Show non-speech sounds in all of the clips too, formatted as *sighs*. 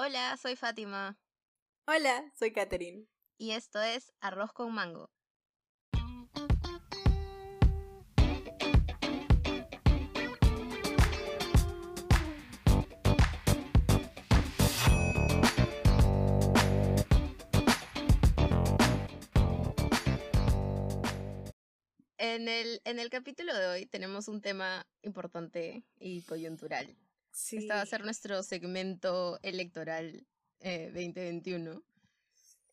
Hola, soy Fátima. Hola, soy Katherine. Y esto es Arroz con Mango. En el, en el capítulo de hoy tenemos un tema importante y coyuntural. Sí. Este va a ser nuestro segmento electoral eh, 2021.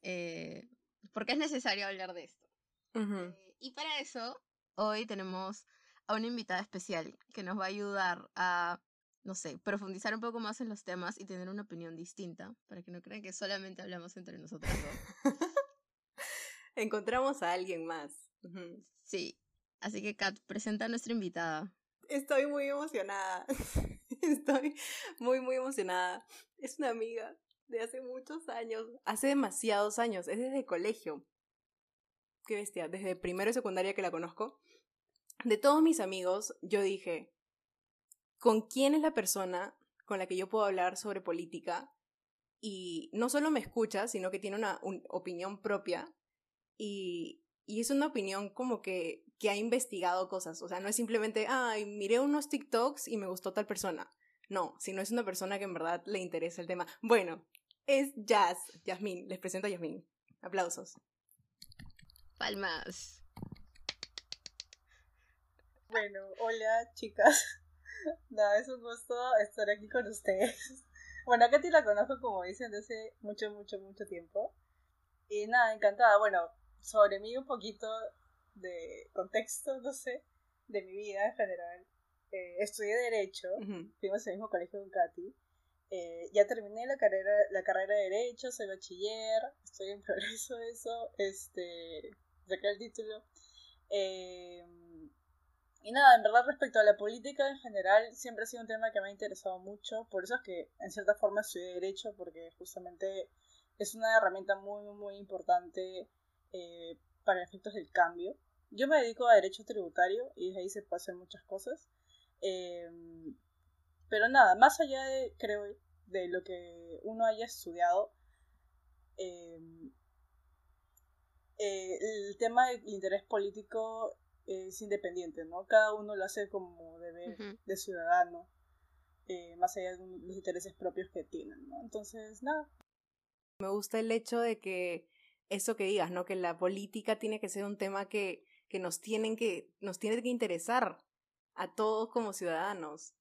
Eh, porque es necesario hablar de esto. Eh, y para eso, hoy tenemos a una invitada especial que nos va a ayudar a, no sé, profundizar un poco más en los temas y tener una opinión distinta, para que no crean que solamente hablamos entre nosotros dos. *laughs* Encontramos a alguien más. Sí, así que Kat, presenta a nuestra invitada. Estoy muy emocionada. *laughs* Estoy muy, muy emocionada. Es una amiga de hace muchos años. Hace demasiados años. Es desde colegio. Qué bestia. Desde primero y secundaria que la conozco. De todos mis amigos, yo dije, ¿con quién es la persona con la que yo puedo hablar sobre política? Y no solo me escucha, sino que tiene una un- opinión propia. Y, y es una opinión como que, que ha investigado cosas. O sea, no es simplemente, ay, miré unos TikToks y me gustó tal persona. No, sino es una persona que en verdad le interesa el tema. Bueno, es Jazz, Yasmín. Les presento a Yasmín. Aplausos. Palmas. Bueno, hola chicas. *laughs* Nada, es un gusto estar aquí con ustedes. *laughs* Bueno, a Katy la conozco como dicen desde mucho, mucho, mucho tiempo. Y nada, encantada. Bueno, sobre mí un poquito de contexto, no sé, de mi vida en general. Eh, estudié Derecho, Ujú. fuimos al mismo colegio con Katy. Eh, ya terminé la carrera, la carrera de Derecho, soy bachiller, estoy en *laughs* progreso de eso, este, saqué el título. Eh, y nada, en verdad respecto a la política en general, siempre ha sido un tema que me ha interesado mucho, por eso es que en cierta forma estudié Derecho, porque justamente es una herramienta muy, muy importante eh, para efectos del cambio. Yo me dedico a Derecho Tributario y desde ahí se pueden hacer muchas cosas. Eh, pero nada, más allá de, creo, de lo que uno haya estudiado, eh, eh, el tema del interés político es independiente, ¿no? Cada uno lo hace como deber de ciudadano, eh, más allá de los intereses propios que tienen, ¿no? Entonces, nada. Me gusta el hecho de que eso que digas, ¿no? Que la política tiene que ser un tema que, que nos tienen que, nos tiene que interesar a todos como ciudadanos.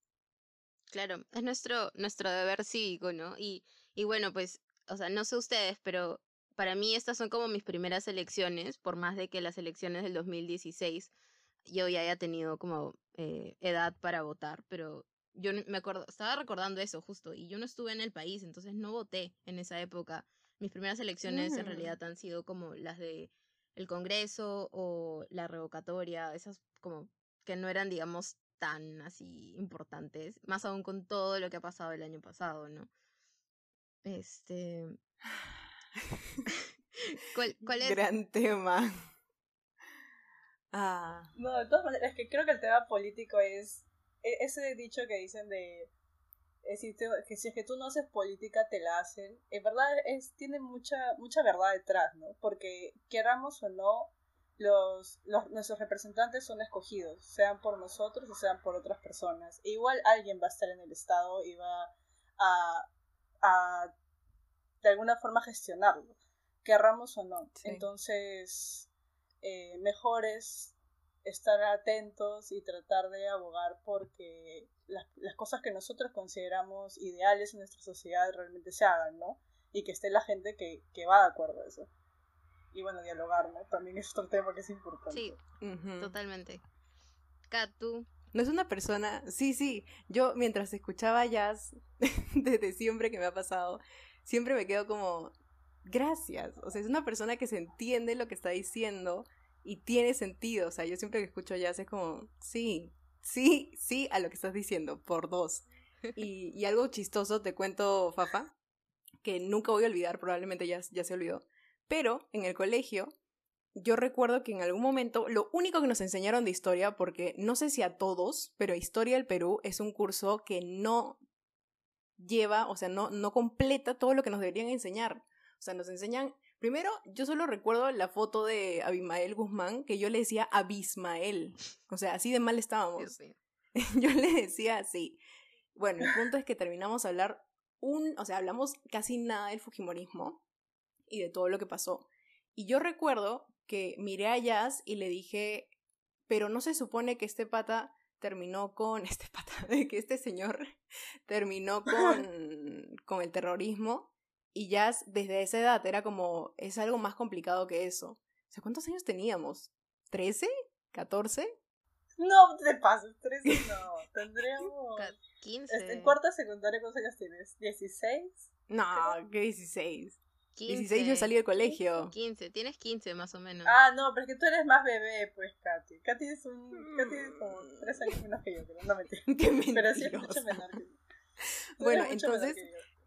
Claro, es nuestro, nuestro deber cívico, ¿no? Y, y bueno, pues, o sea, no sé ustedes, pero para mí estas son como mis primeras elecciones, por más de que las elecciones del 2016 yo ya haya tenido como eh, edad para votar, pero yo me acuerdo, estaba recordando eso justo, y yo no estuve en el país, entonces no voté en esa época. Mis primeras elecciones en realidad han sido como las de el Congreso o la revocatoria, esas como que no eran, digamos, tan así importantes, más aún con todo lo que ha pasado el año pasado, ¿no? Este, *laughs* ¿cuál, *laughs* cuál es? Gran tema. Ah, No, de todas maneras, es que creo que el tema político es e- ese dicho que dicen de es si te- que si es que tú no haces política te la hacen. En verdad es tiene mucha mucha verdad detrás, ¿no? Porque queramos o no los, los nuestros representantes son escogidos, sean por nosotros o sean por otras personas. E igual alguien va a estar en el estado y va a a de alguna forma gestionarlo, querramos o no. Sí. Entonces, eh, mejor es estar atentos y tratar de abogar porque las, las cosas que nosotros consideramos ideales en nuestra sociedad realmente se hagan, ¿no? Y que esté la gente que, que va de acuerdo a eso. Y bueno, dialogar, ¿no? También es otro tema que es importante. Sí, totalmente. Kat, tú, No es una persona, sí, sí, yo mientras escuchaba jazz, *laughs* desde siempre que me ha pasado, siempre me quedo como, gracias, o sea, es una persona que se entiende lo que está diciendo y tiene sentido, o sea, yo siempre que escucho jazz es como, sí, sí, sí a lo que estás diciendo, por dos. Y, y algo chistoso, te cuento, Fafa, que nunca voy a olvidar, probablemente ya, ya se olvidó, pero en el colegio yo recuerdo que en algún momento, lo único que nos enseñaron de historia, porque no sé si a todos, pero historia del Perú es un curso que no lleva, o sea, no, no completa todo lo que nos deberían enseñar. O sea, nos enseñan, primero, yo solo recuerdo la foto de Abimael Guzmán, que yo le decía Abismael. O sea, así de mal estábamos. *laughs* yo le decía así. Bueno, el punto es que terminamos a hablar un, o sea, hablamos casi nada del Fujimorismo y de todo lo que pasó. Y yo recuerdo que miré a Jazz y le dije, pero no se supone que este pata terminó con, *laughs* este pata, que este señor terminó con, *laughs* con el terrorismo y Jazz desde esa edad era como, es algo más complicado que eso. O sea, ¿cuántos años teníamos? ¿13? ¿14? No te pases, 13 no. Tendríamos... 15. En cuarta secundaria, ¿cuántos años tienes? ¿16? No, ¿qué 16? 16 yo salí del colegio. 15, tienes 15 más o menos. Ah, no, pero es que tú eres más bebé, pues, Katy. Katy es un. Katy es como 3 años menos que yo, pero no mentira. *laughs* Qué Pero sí es mucho menor que yo. *laughs* bueno, entonces,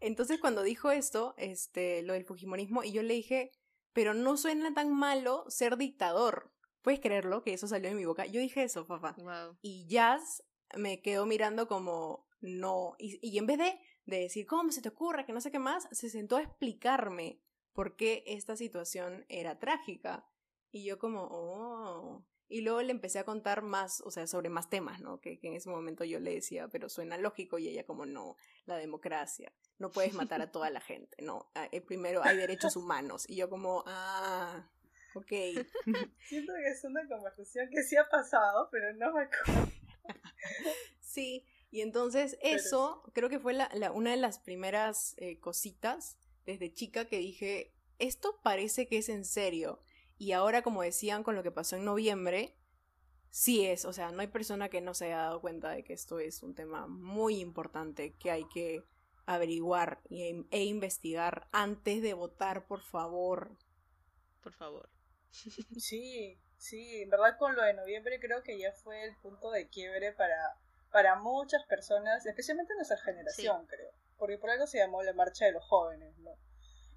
entonces cuando dijo esto, este, lo del Fujimorismo, y yo le dije, pero no suena tan malo ser dictador. ¿Puedes creerlo? Que eso salió de mi boca. Yo dije eso, papá. Wow. Y Jazz me quedó mirando como, no. Y, y en vez de de decir, ¿cómo se te ocurre? Que no sé qué más, se sentó a explicarme por qué esta situación era trágica. Y yo como, oh. Y luego le empecé a contar más, o sea, sobre más temas, ¿no? Que, en ese momento yo le decía, pero suena lógico y ella como, no, la democracia, no puedes matar a toda la gente, no, ah, eh, primero hay derechos humanos. Y yo como, ah, ok. *laughs* Siento que es una conversación que sí ha pasado, pero no me acuerdo. sí, y entonces eso creo que fue la, una de las primeras eh, cositas desde chica que dije, esto parece que es en serio. Y ahora, como decían con lo que pasó en noviembre, sí es, o sea, no hay persona que no se haya dado cuenta de que esto es un tema muy importante que hay que averiguar e, e investigar antes de votar, por favor. Por favor. *laughs* Sí, sí, en verdad con lo de noviembre creo que ya fue el punto de quiebre para para muchas personas, especialmente nuestra generación, creo. Porque por algo se llamó la marcha de los jóvenes, ¿no?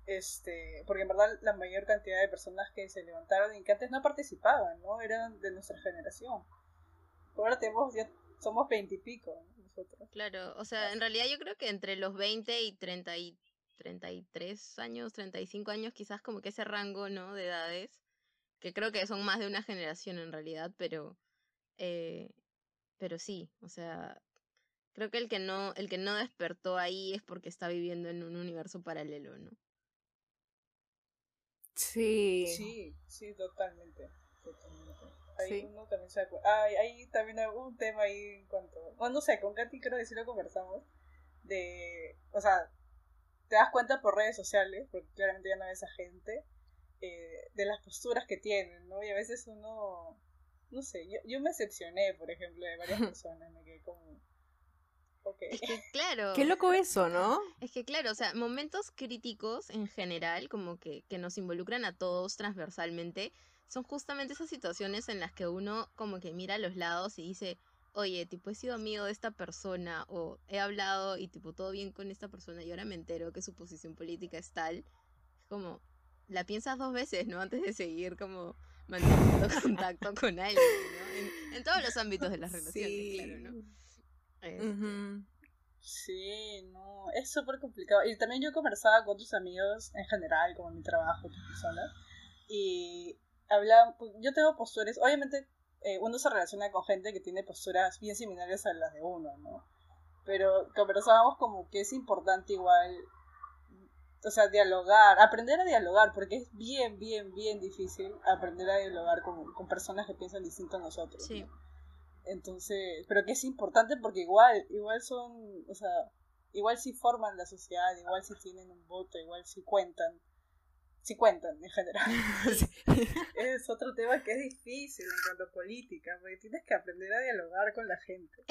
Este, porque en verdad la mayor cantidad de personas que se levantaron y que antes no participaban, ¿no? Eran de nuestra generación. Ahora tenemos, ya somos veintipico, nosotros. Claro, o sea, en realidad yo creo que entre los 20 y 30 y 33 años, 35 años, quizás como que ese rango, ¿no? De edades, que creo que son más de una generación en realidad, pero eh, pero sí, o sea, creo que el que no, el que no despertó ahí es porque está viviendo en un universo paralelo, ¿no? Sí. Sí, sí, totalmente. totalmente. Ahí uno también se acuerda. Ah, ahí también hay un tema ahí en cuanto. Bueno, no sé, con Katy creo que sí lo conversamos. De. O sea, te das cuenta por redes sociales, porque claramente ya no ves a gente, eh, de las posturas que tienen, ¿no? Y a veces uno no sé, yo, yo me decepcioné, por ejemplo, de varias *laughs* personas, me quedé como... Okay. Es que *laughs* claro. Qué loco eso, ¿no? Es que claro, o sea, momentos críticos en general, como que, que nos involucran a todos transversalmente, son justamente esas situaciones en las que uno como que mira a los lados y dice, oye, tipo, he sido amigo de esta persona o he hablado y tipo, todo bien con esta persona y ahora me entero que su posición política es tal. Es como, la piensas dos veces, ¿no? Antes de seguir como manteniendo *laughs* contacto con alguien, ¿no? En, todos los ámbitos de las relaciones, claro, ¿no? Este, sí, no, es súper complicado. Y también yo conversaba con tus amigos en general, como en mi trabajo, otras personas, y hablaba, pues, yo tengo posturas, obviamente eh, uno se relaciona con gente que tiene posturas bien similares a las de uno, ¿no? Pero conversábamos como que es importante igual o sea, dialogar, aprender a dialogar, porque es bien, bien, bien difícil aprender a dialogar con, con personas que piensan distinto a nosotros. Sí. Entonces, pero que es importante porque igual, igual son, o sea, igual sí forman la sociedad, igual sí tienen un voto, igual sí cuentan, sí cuentan en general. *laughs* es otro tema que es difícil en cuanto a política, porque tienes que aprender a dialogar con la gente.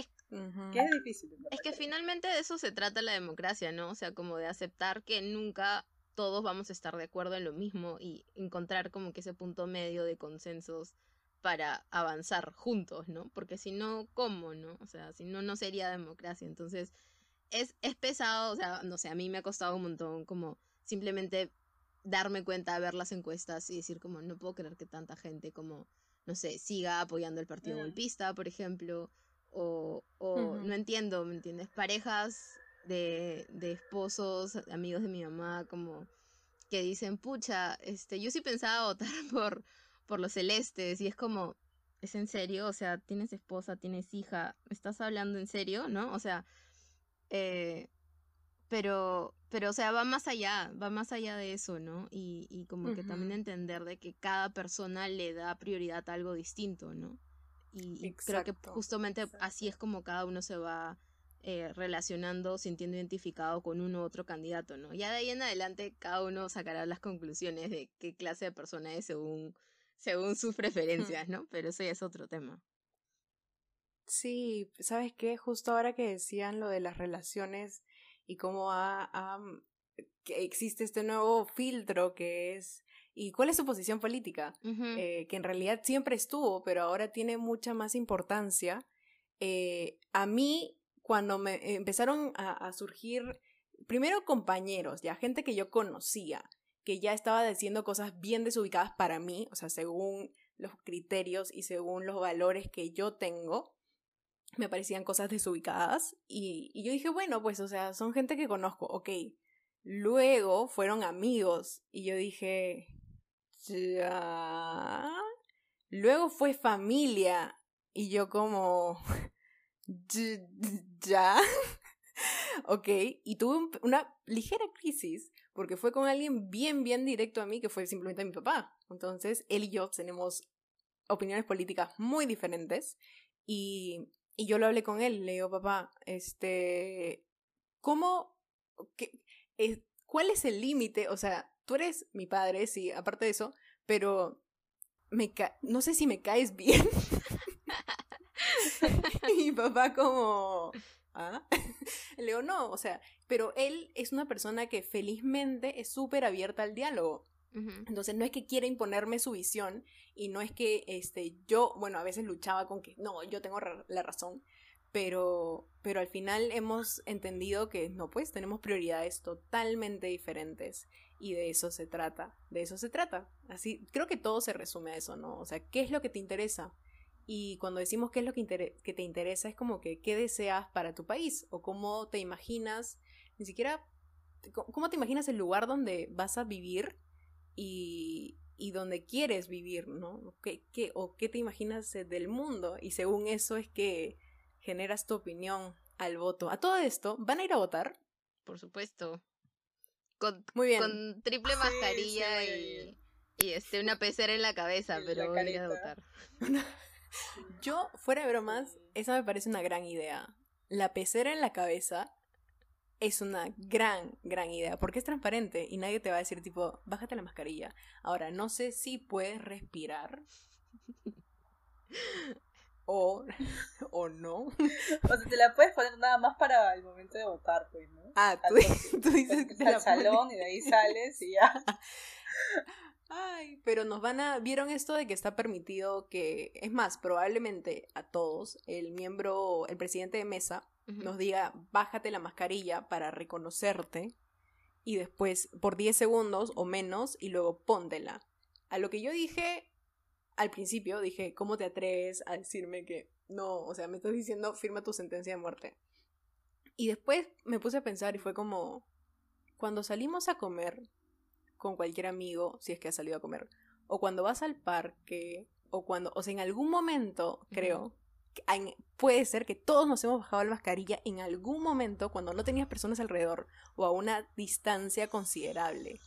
Que es difícil. Es que finalmente de eso se trata la democracia, ¿no? O sea, como de aceptar que nunca todos vamos a estar de acuerdo en lo mismo y encontrar como que ese punto medio de consensos para avanzar juntos, ¿no? Porque si no, ¿cómo, no? O sea, si no, no sería democracia. Entonces, es, es pesado, o sea, no sé, a mí me ha costado un montón como simplemente darme cuenta, ver las encuestas y decir como, no puedo creer que tanta gente como, no sé, siga apoyando el partido golpista, por ejemplo, o, o no entiendo, ¿me entiendes? Parejas de, de esposos, amigos de mi mamá, como que dicen, pucha, este, yo sí pensaba votar *laughs* por, por los celestes, y es como, ¿es en serio? O sea, tienes esposa, tienes hija, ¿me estás hablando en serio? ¿No? O sea, eh, pero, pero, o sea, va más allá, va más allá de eso, ¿no? Y, y como que también entender de que cada persona le da prioridad a algo distinto, ¿no? Y, creo que justamente así es como cada uno se va eh, relacionando, sintiendo identificado con uno u otro candidato, ¿no? Ya de ahí en adelante cada uno sacará las conclusiones de qué clase de persona es según, según sus preferencias, ¿no? Pero eso ya es otro tema. Sí, ¿sabes qué? Justo ahora que decían lo de las relaciones y cómo que existe este nuevo filtro que es y cuál es su posición política, eh, que en realidad siempre estuvo, pero ahora tiene mucha más importancia. Eh, a mí, cuando me empezaron a, surgir, primero compañeros, ya gente que yo conocía, que ya estaba diciendo cosas bien desubicadas para mí, o sea, según los criterios y según los valores que yo tengo, me parecían cosas desubicadas y, y yo dije, bueno, pues, o sea, son gente que conozco, ok. Luego fueron amigos y yo dije, ya. Luego fue familia y yo como, *laughs* ya. *laughs* ok, y tuve una ligera crisis porque fue con alguien bien, bien directo a mí que fue simplemente mi papá. Entonces, él y yo tenemos opiniones políticas muy diferentes y y yo lo hablé con él, le digo, papá, este, ¿cómo, qué, cuál es el límite? O sea, tú eres mi padre, sí, aparte de eso, pero me no sé si me caes bien. *laughs* y papá como, ¿ah? *laughs* Le digo, no, o sea, pero él es una persona que felizmente es súper abierta al diálogo. Entonces no es que quiera imponerme su visión y no es que este, yo, bueno, a veces luchaba con que no, yo tengo la razón, pero, pero al final hemos entendido que no, pues tenemos prioridades totalmente diferentes y de eso se trata, de eso se trata. Así, creo que todo se resume a eso, ¿no? O sea, ¿qué es lo que te interesa? Y cuando decimos qué es lo que, que te interesa es como que qué deseas para tu país o cómo te imaginas, ni siquiera, cómo te imaginas el lugar donde vas a vivir y, y donde quieres vivir, ¿no? ¿Qué, qué, o qué te imaginas del mundo y según eso es que generas tu opinión al voto. A todo esto, ¿van a ir a votar? Por supuesto. Con, Muy bien. Con triple mascarilla y, y, este, una pecera en la cabeza, pero voy a ir a votar. *laughs* Yo, fuera de bromas, esa me parece una gran idea. La pecera en la cabeza es una gran, gran idea, porque es transparente y nadie te va a decir tipo, bájate la mascarilla. Ahora, no sé si puedes respirar. o, *laughs* o no. O sea, te la puedes poner nada más para el momento de votar, pues, ¿no? Ah, *laughs* tú, dices que al salón y de ahí sales y ya. *laughs* Ay, pero nos van a. ¿Vieron esto de que está permitido que. Es más, probablemente a todos, el miembro, el presidente de mesa, nos diga, bájate la mascarilla para reconocerte y después por 10 segundos o menos y luego póntela. A lo que yo dije al principio, dije, ¿cómo te atreves a decirme que no? O sea, me estás diciendo, firma tu sentencia de muerte. Y después me puse a pensar y fue como, cuando salimos a comer con cualquier amigo, si es que has salido a comer, o cuando vas al parque, o cuando, o sea, en algún momento, creo, puede ser que todos nos hemos bajado la mascarilla en algún momento cuando no tenías personas alrededor o a una distancia considerable.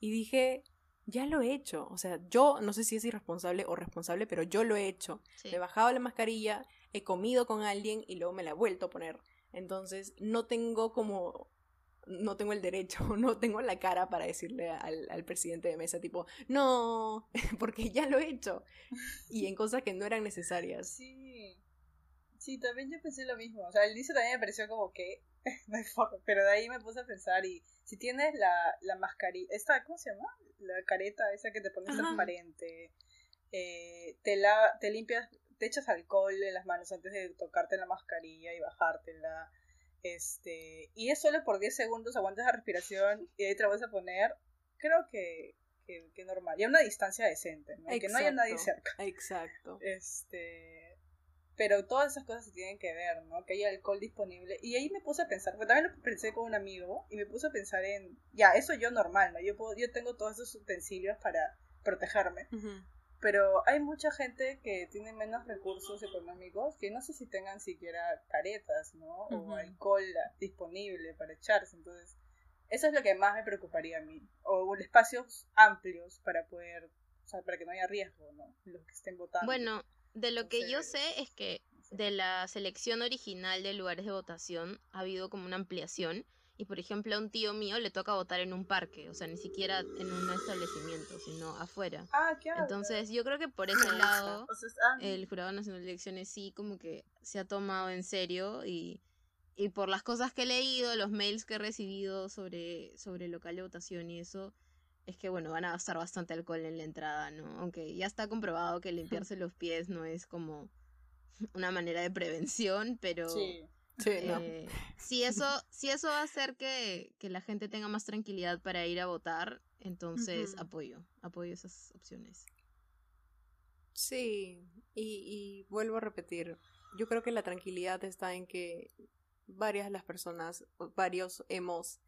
Y dije, ya lo he hecho. O sea, yo no sé si es irresponsable o responsable, pero yo lo he hecho. Me he bajado la mascarilla, he comido con alguien y luego me la he vuelto a poner. Entonces, no tengo como no tengo el derecho, *laughs* no tengo la cara para decirle al, al, presidente de mesa tipo, no, *laughs* porque ya lo he hecho. Y en cosas que no eran necesarias. Sí. Sí, también yo pensé lo mismo. O sea, el inicio también me pareció como que *laughs* no hay forma, pero de ahí me puse a pensar y si tienes la, la mascarilla, esta, ¿cómo se llama? La careta esa que te pones transparente, eh, te, la, te limpias, te echas alcohol en las manos antes de tocarte la mascarilla y bajártela, este, y es solo por 10 segundos, aguantas la respiración y ahí te la vas a poner, creo que, que, que normal, y a una distancia decente, ¿no? que no haya nadie cerca. Exacto. Este, pero todas esas cosas se tienen que ver, ¿no? Que haya alcohol disponible. Y ahí me puse a pensar, porque también lo pensé con un amigo, y me puse a pensar en, ya, eso yo normal, ¿no? Yo, puedo, yo tengo todos esos utensilios para protegerme. Pero hay mucha gente que tiene menos recursos económicos que no sé si tengan siquiera caretas, ¿no? O alcohol disponible para echarse. Entonces, eso es lo que más me preocuparía a mí. O espacios amplios para poder, o sea, para que no haya riesgo, ¿no? Los que estén votando. Bueno, de lo que yo sé es que de la selección original de lugares de votación ha habido como una ampliación. Y por ejemplo, a un tío mío le toca votar en un parque, o sea, ni siquiera en un establecimiento, sino afuera. Ah, Entonces, yo creo que por ese lado, el Jurado Nacional de Elecciones sí como que se ha tomado en serio y, y por las cosas que he leído, los mails que he recibido sobre, sobre el local de votación y eso, es que bueno, van a gastar bastante alcohol en la entrada, ¿no? Aunque ya está comprobado que limpiarse los pies no es como *laughs* una manera de prevención, pero sí. Eh, si eso, *laughs* si eso va a hacer que, la gente tenga más tranquilidad para ir a votar, entonces apoyo, apoyo esas opciones. Sí, y, y vuelvo a repetir, yo creo que la tranquilidad está en que varias de las personas, varios hemos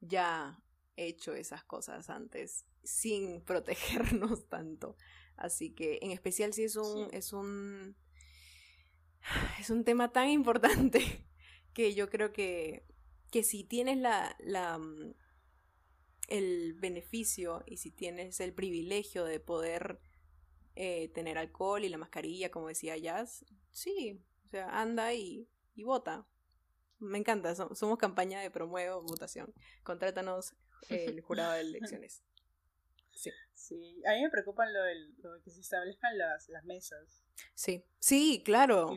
ya hecho esas cosas antes sin *laughs* protegernos tanto. Así que en especial si es un, es un *sighs* es un tema tan importante *laughs* que yo creo que, que si tienes la, la mm, el beneficio y si tienes el privilegio de poder eh, tener alcohol y la mascarilla, como decía Jazz, sí, o sea, anda y, y vota. Me encanta, somos campaña de promuevo votación. Contrátanos el jurado de elecciones. *laughs* Sí. Sí, a mí me preocupan lo, lo que se establezcan las, las mesas. Sí, sí, claro.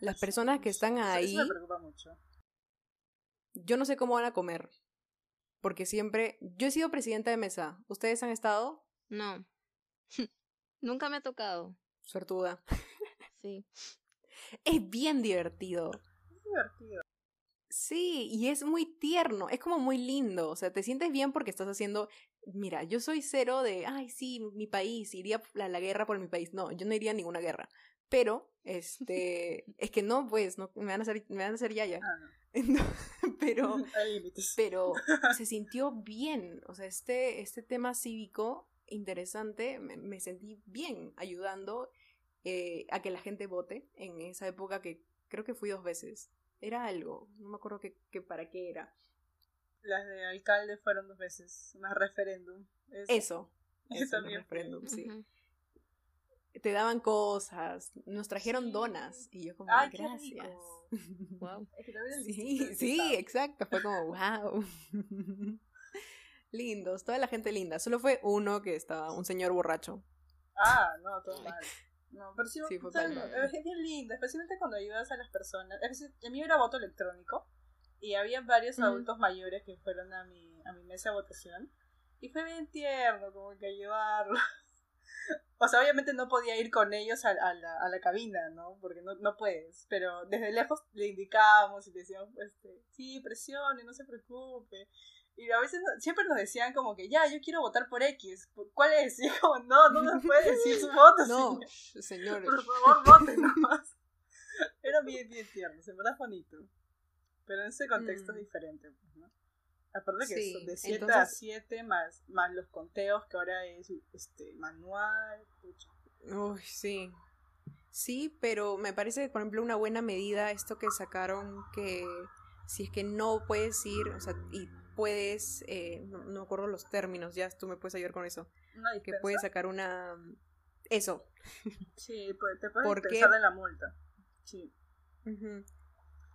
Las personas que están ahí. Eso me preocupa mucho. Yo no sé cómo van a comer. Porque siempre. Yo he sido presidenta de mesa. ¿Ustedes han estado? No. *laughs* Nunca me ha tocado. Suertuda. Sí. *laughs* Es bien divertido. Es divertido. Sí, y es muy tierno, es como muy lindo, o sea, te sientes bien porque estás haciendo, mira, yo soy cero de, ay, sí, mi país, iría a la guerra por mi país, no, yo no iría a ninguna guerra, pero, este, *laughs* es que no, pues, no, me van a hacer, me van a hacer yaya. Ah, *laughs* pero, *laughs* pero se sintió bien, o sea, este, este tema cívico interesante, me, sentí bien ayudando eh, a que la gente vote en esa época que creo que fui dos veces era algo, no me acuerdo que, para qué era. Las de alcalde fueron dos veces, más referéndum. Eso, *laughs* eso, referéndum, sí. Te daban cosas, nos trajeron donas y yo como, gracias. Wow. *laughs* sí, sí, exacto, fue como, wow. *laughs* Lindos, toda la gente linda. Solo fue uno que estaba, un señor borracho. Ah, no, todo mal. No, pero sí, fue es bien lindo, especialmente cuando ayudas a las personas. a mí era voto electrónico y había varios adultos mayores que fueron a mi, a mi mesa de votación y fue bien tierno como que ayudarlos. *laughs* o sea, obviamente no podía ir con ellos a, la, a la, cabina, ¿no? Porque no, no puedes, pero desde lejos le indicábamos y le decíamos, este, sí, presione, no se preocupe. Y a veces siempre nos decían como que, ya, yo quiero votar por X. ¿Cuál es? Y como, no, no me puede decir su *laughs* voto. No, señores. Por favor, voten nomás. *laughs* Era bien, bien tierno, se me da bonito. Pero en ese contexto es mm. diferente, pues, ¿no? Aparte que son de 7 a 7 más, más los conteos que ahora es este manual. Uy, sí. Sí, pero me parece, por ejemplo, una buena medida esto que sacaron que si es que no puedes ir, o sea, y puedes, eh, no, me acuerdo los términos, ya tú me puedes ayudar con eso. que puedes sacar una... Eso. *laughs* Sí, pues, te puedes pensar de la multa. Sí.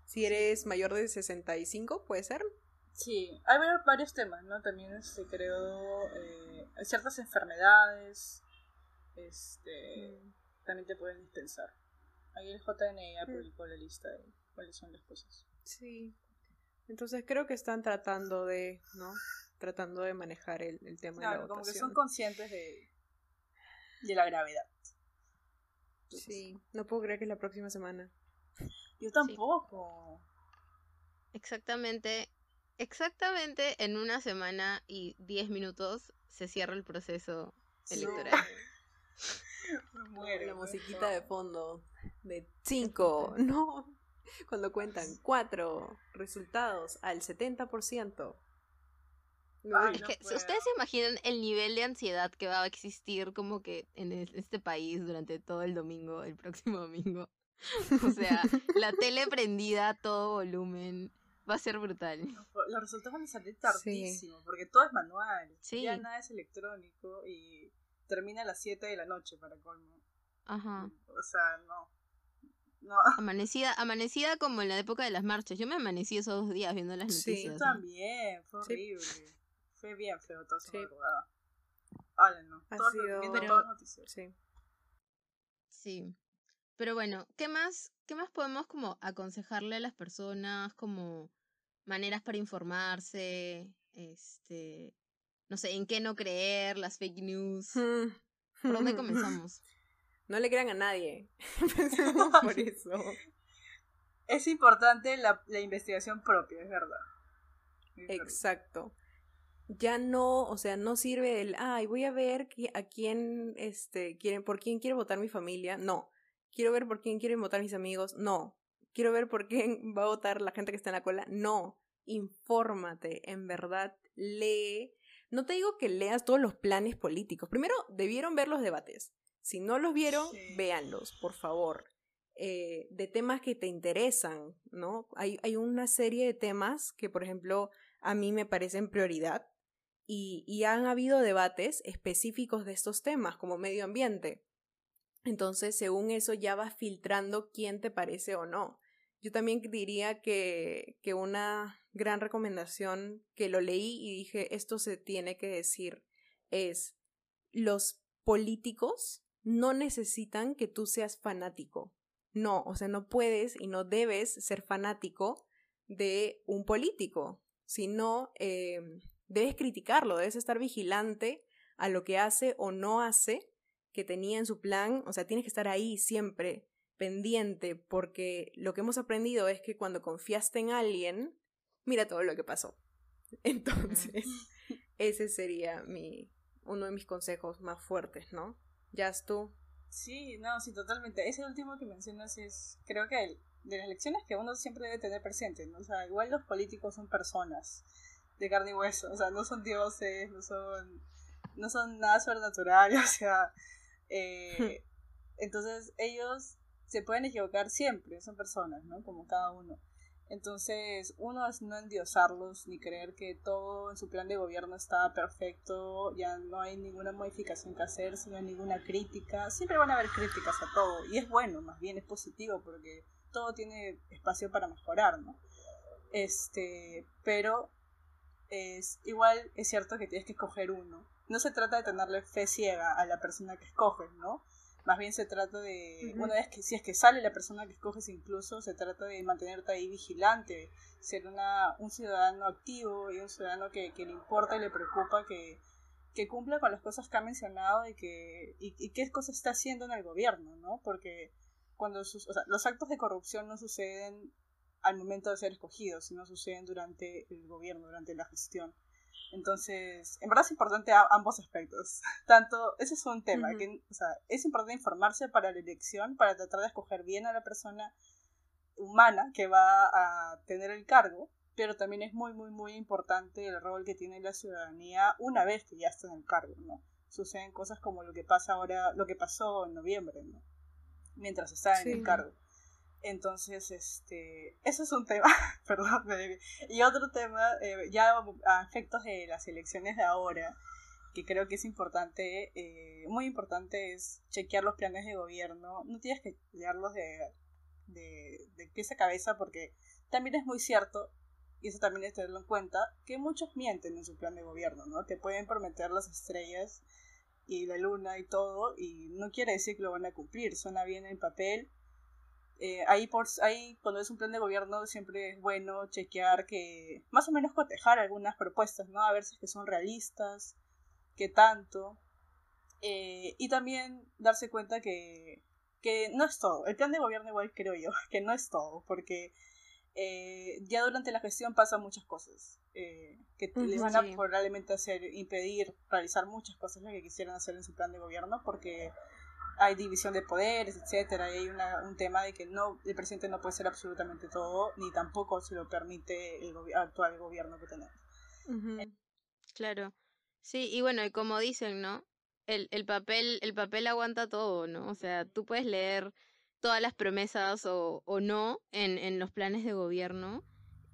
Si eres mayor de 65, ¿puede ser? Sí, hay varios temas, ¿no? También este, creo eh, ciertas enfermedades este mm. también te pueden dispensar. Ahí el JNE mm. publicó la lista de cuáles son las cosas. Sí, entonces creo que están tratando de, ¿no? Tratando de manejar el, tema de la votación. como que son conscientes de, de la gravedad. sí, no puedo creer que es la próxima semana. Yo tampoco. Exactamente, exactamente en una semana y diez minutos se cierra el proceso electoral. *laughs* la musiquita de fondo. de 5, no. *laughs* Cuando cuentan 4 resultados al 70%. Ay, Es no que, puedo. ¿ustedes se imaginan el nivel de ansiedad que va a existir como que en es- este país durante todo el domingo, el próximo domingo? *laughs* O sea, la tele *laughs* prendida a todo volumen. Va a ser brutal. Los resultados van a salir tardísimo, porque todo es manual. Sí. Ya nada es electrónico y termina a las 7 de la noche para colmo. Ajá. O sea, no. No, *laughs* Amanecida, amanecida como en la época de las marchas. Yo me amanecí esos dos días viendo las Sí, noticias. yo ¿no? también, fue Sí. horrible. Fue bien feo todo esa Sí. madrugada. No. Ha sido- viendo Pero-. Sí. Sí. Pero bueno, ¿qué más, qué más podemos como aconsejarle a las personas como maneras para informarse? Este, no sé, en qué no creer, las fake news. *laughs* ¿Por dónde comenzamos? *laughs* No le crean a nadie. *laughs* Empecemos *laughs* por eso. Es importante la, la investigación propia, es verdad. Es verdad. Exacto. Ya no, o sea, no sirve el, ay, voy a ver a quién, este, quieren, por quién quiere votar mi familia. No. Quiero ver por quién quieren votar mis amigos. No. Quiero ver por quién va a votar la gente que está en la cola. No. Infórmate, en verdad, lee. No te digo que leas todos los planes políticos. Primero, debieron ver los debates. Si no los vieron, Sí. véanlos, por favor. Eh, de temas que te interesan, ¿no? Hay, hay una serie de temas que, por ejemplo, a mí me parecen prioridad y, y han habido debates específicos de estos temas, como medio ambiente. Entonces, según eso, ya vas filtrando quién te parece o no. Yo también diría que, que una gran recomendación que lo leí y dije, esto se tiene que decir, es los políticos no necesitan que tú seas fanático. No, o sea, no puedes y no debes ser fanático de un político, sino eh, debes criticarlo, debes estar vigilante a lo que hace o no hace que tenía en su plan, o sea, tienes que estar ahí siempre pendiente, porque lo que hemos aprendido es que cuando confiaste en alguien, mira todo lo que pasó. *laughs* Entonces, ese sería mi uno de mis consejos más fuertes, ¿no? Ya tú. Sí, no, sí, totalmente. Ese último que mencionas es, creo que el- de las lecciones que uno siempre debe tener presente, ¿no? O sea, igual los políticos son personas de carne y hueso, o sea, no son dioses, no son, no son nada sobrenatural, *laughs* o sea, eh, *laughs* entonces ellos se pueden equivocar siempre, son personas, ¿no? Como cada uno. Entonces, uno es no endiosarlos ni creer que todo en su plan de gobierno está perfecto, ya no hay ninguna modificación que hacer, no hay ninguna crítica. Siempre van a haber críticas a todo, y es bueno, más bien es positivo, porque todo tiene espacio para mejorar, ¿no? Este, pero es igual es cierto que tienes que escoger uno. No se trata de tenerle fe ciega a la persona que escoges, ¿no? Más bien se trata de, una vez que si es que sale la persona que escoges incluso, se trata de mantenerte ahí vigilante, ser una, un ciudadano activo y un ciudadano que, que le importa y le preocupa que, que cumpla con las cosas que ha mencionado y que y, y qué cosas está haciendo en el gobierno, ¿no? Porque cuando sus, o sea, los actos de corrupción no suceden al momento de ser escogidos, sino suceden durante el gobierno, durante la gestión. Entonces, en verdad es importante a ambos aspectos. *laughs* Tanto, ese es un tema, que, o sea, es importante informarse para la elección, para tratar de escoger bien a la persona humana que va a tener el cargo, pero también es muy, muy, muy importante el rol que tiene la ciudadanía una vez que ya está en el cargo, ¿no? Suceden cosas como lo que pasa ahora, lo que pasó en noviembre, ¿no? Mientras estaba en Sí. el cargo. Entonces, este, eso es un tema, *laughs* perdón, desvié. y otro tema, eh, ya a efectos de las elecciones de ahora, que creo que es importante, eh, muy importante es chequear los planes de gobierno, no tienes que leerlos de, de, de pies a cabeza porque también es muy cierto, y eso también es tenerlo en cuenta, que muchos mienten en su plan de gobierno, ¿no? Te pueden prometer las estrellas y la luna y todo, y no quiere decir que lo van a cumplir, suena bien en papel, eh, ahí, por, ahí cuando es un plan de gobierno siempre es bueno chequear que más o menos cotejar algunas propuestas, ¿no? A ver si es que son realistas, qué tanto. Eh, y también darse cuenta que, que no es todo. El plan de gobierno igual creo yo, *laughs* que no es todo, porque eh, ya durante la gestión pasan muchas cosas eh, que les van a probablemente hacer impedir realizar muchas cosas lo que quisieran hacer en su plan de gobierno porque hay división de poderes, etcétera, y hay una, un tema de que no el presidente no puede ser absolutamente todo, ni tampoco se lo permite el actual gobierno que tenemos. Claro. Sí, y bueno, y como dicen, ¿no? El, el, papel, el papel aguanta todo, ¿no? O sea, tú puedes leer todas las promesas o, o no en, en los planes de gobierno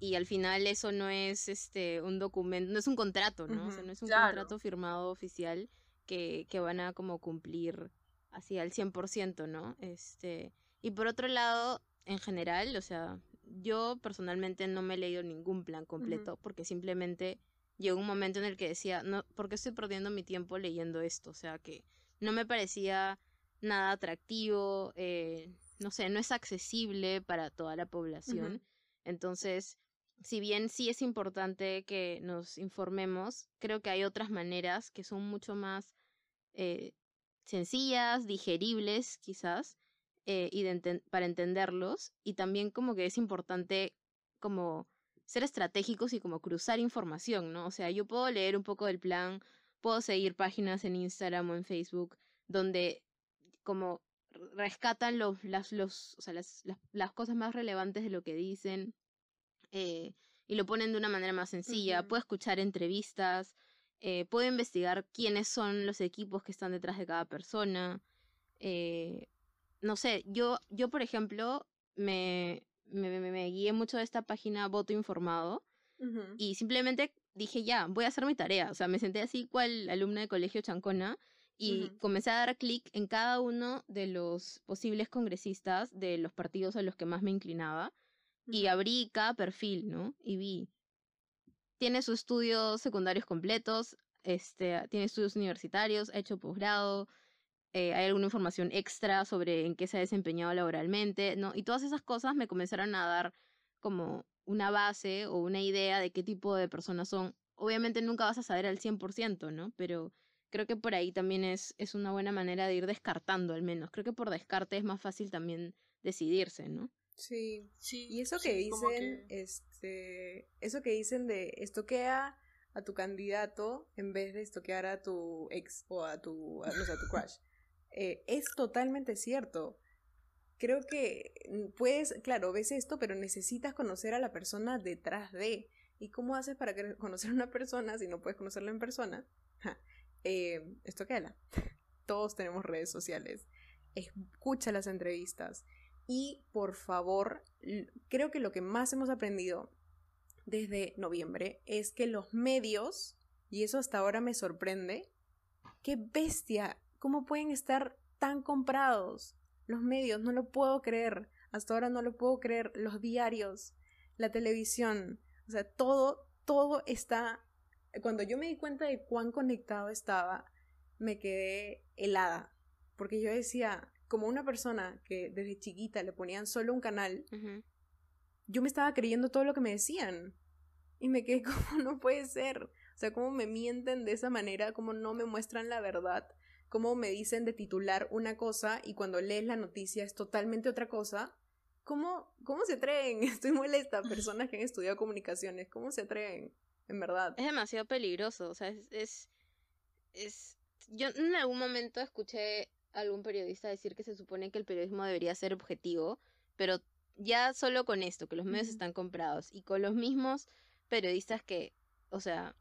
y al final eso no es este un documento, no es un contrato, ¿no? o sea, no es un contrato firmado oficial que, que van a como cumplir así al 100%, ¿no? Este, y por otro lado, en general, o sea, yo personalmente no me he leído ningún plan completo porque simplemente llegó un momento en el que decía, no, ¿por qué estoy perdiendo mi tiempo leyendo esto? O sea, que no me parecía nada atractivo, eh, no sé, no es accesible para toda la población. Entonces, si bien sí es importante que nos informemos, creo que hay otras maneras que son mucho más eh, sencillas, digeribles quizás, eh, y para entenderlos. Y también como que es importante como ser estratégicos y como cruzar información, ¿no? O sea, yo puedo leer un poco del plan, puedo seguir páginas en Instagram o en Facebook donde como rescatan los, las, los, o sea, las, las, cosas más relevantes de lo que dicen eh, y lo ponen de una manera más sencilla. Puedo escuchar entrevistas, eh, puedo investigar quiénes son los equipos que están detrás de cada persona. Eh, no sé, yo, yo por ejemplo, me, me, me, guié mucho de esta página Voto Informado y simplemente dije, ya, voy a hacer mi tarea. O sea, me senté así cual alumna de colegio chancona y comencé a dar clic en cada uno de los posibles congresistas de los partidos a los que más me inclinaba y abrí cada perfil, ¿no? Y vi, tiene sus estudios secundarios completos, este, tiene estudios universitarios, ha hecho posgrado, eh, hay alguna información extra sobre en qué se ha desempeñado laboralmente, ¿no? Y todas esas cosas me comenzaron a dar como una base o una idea de qué tipo de personas son. Obviamente nunca vas a saber al 100%, ¿no? Pero creo que por ahí también es, es una buena manera de ir descartando al menos. Creo que por descarte es más fácil también decidirse, ¿no? Sí, sí. Y eso que dicen, este, eso que dicen de estoquea a tu candidato en vez de estoquear a tu ex o a tu, no sé, a tu crush. *laughs* Eh, es totalmente cierto. Creo que puedes, claro, ves esto, pero necesitas conocer a la persona detrás de. ¿Y cómo haces para conocer a una persona si no puedes conocerla en persona? Eh, esto queda. *laughs* Todos tenemos redes sociales. Escucha las entrevistas. Y por favor, creo que lo que más hemos aprendido desde noviembre es que los medios, y eso hasta ahora me sorprende, qué bestia ¿Cómo pueden estar tan comprados? Los medios, no lo puedo creer. Hasta ahora no lo puedo creer. Los diarios, la televisión, o sea, todo, todo está... Cuando yo me di cuenta de cuán conectado estaba, me quedé helada. Porque yo decía, como una persona que desde chiquita le ponían solo un canal, yo me estaba creyendo todo lo que me decían. Y me quedé *laughs* como, no puede ser. O sea, cómo me mienten de esa manera, cómo no me muestran la verdad cómo me dicen de titular una cosa y cuando lees la noticia es totalmente otra cosa. ¿Cómo, cómo se atreven? *laughs* Estoy molesta, personas que han estudiado comunicaciones, ¿cómo se atreven? En verdad. Es demasiado peligroso, o sea, es, es, es... Yo en algún momento escuché algún periodista decir que se supone que el periodismo debería ser objetivo, pero ya solo con esto, que los medios están comprados y con los mismos periodistas que, o sea,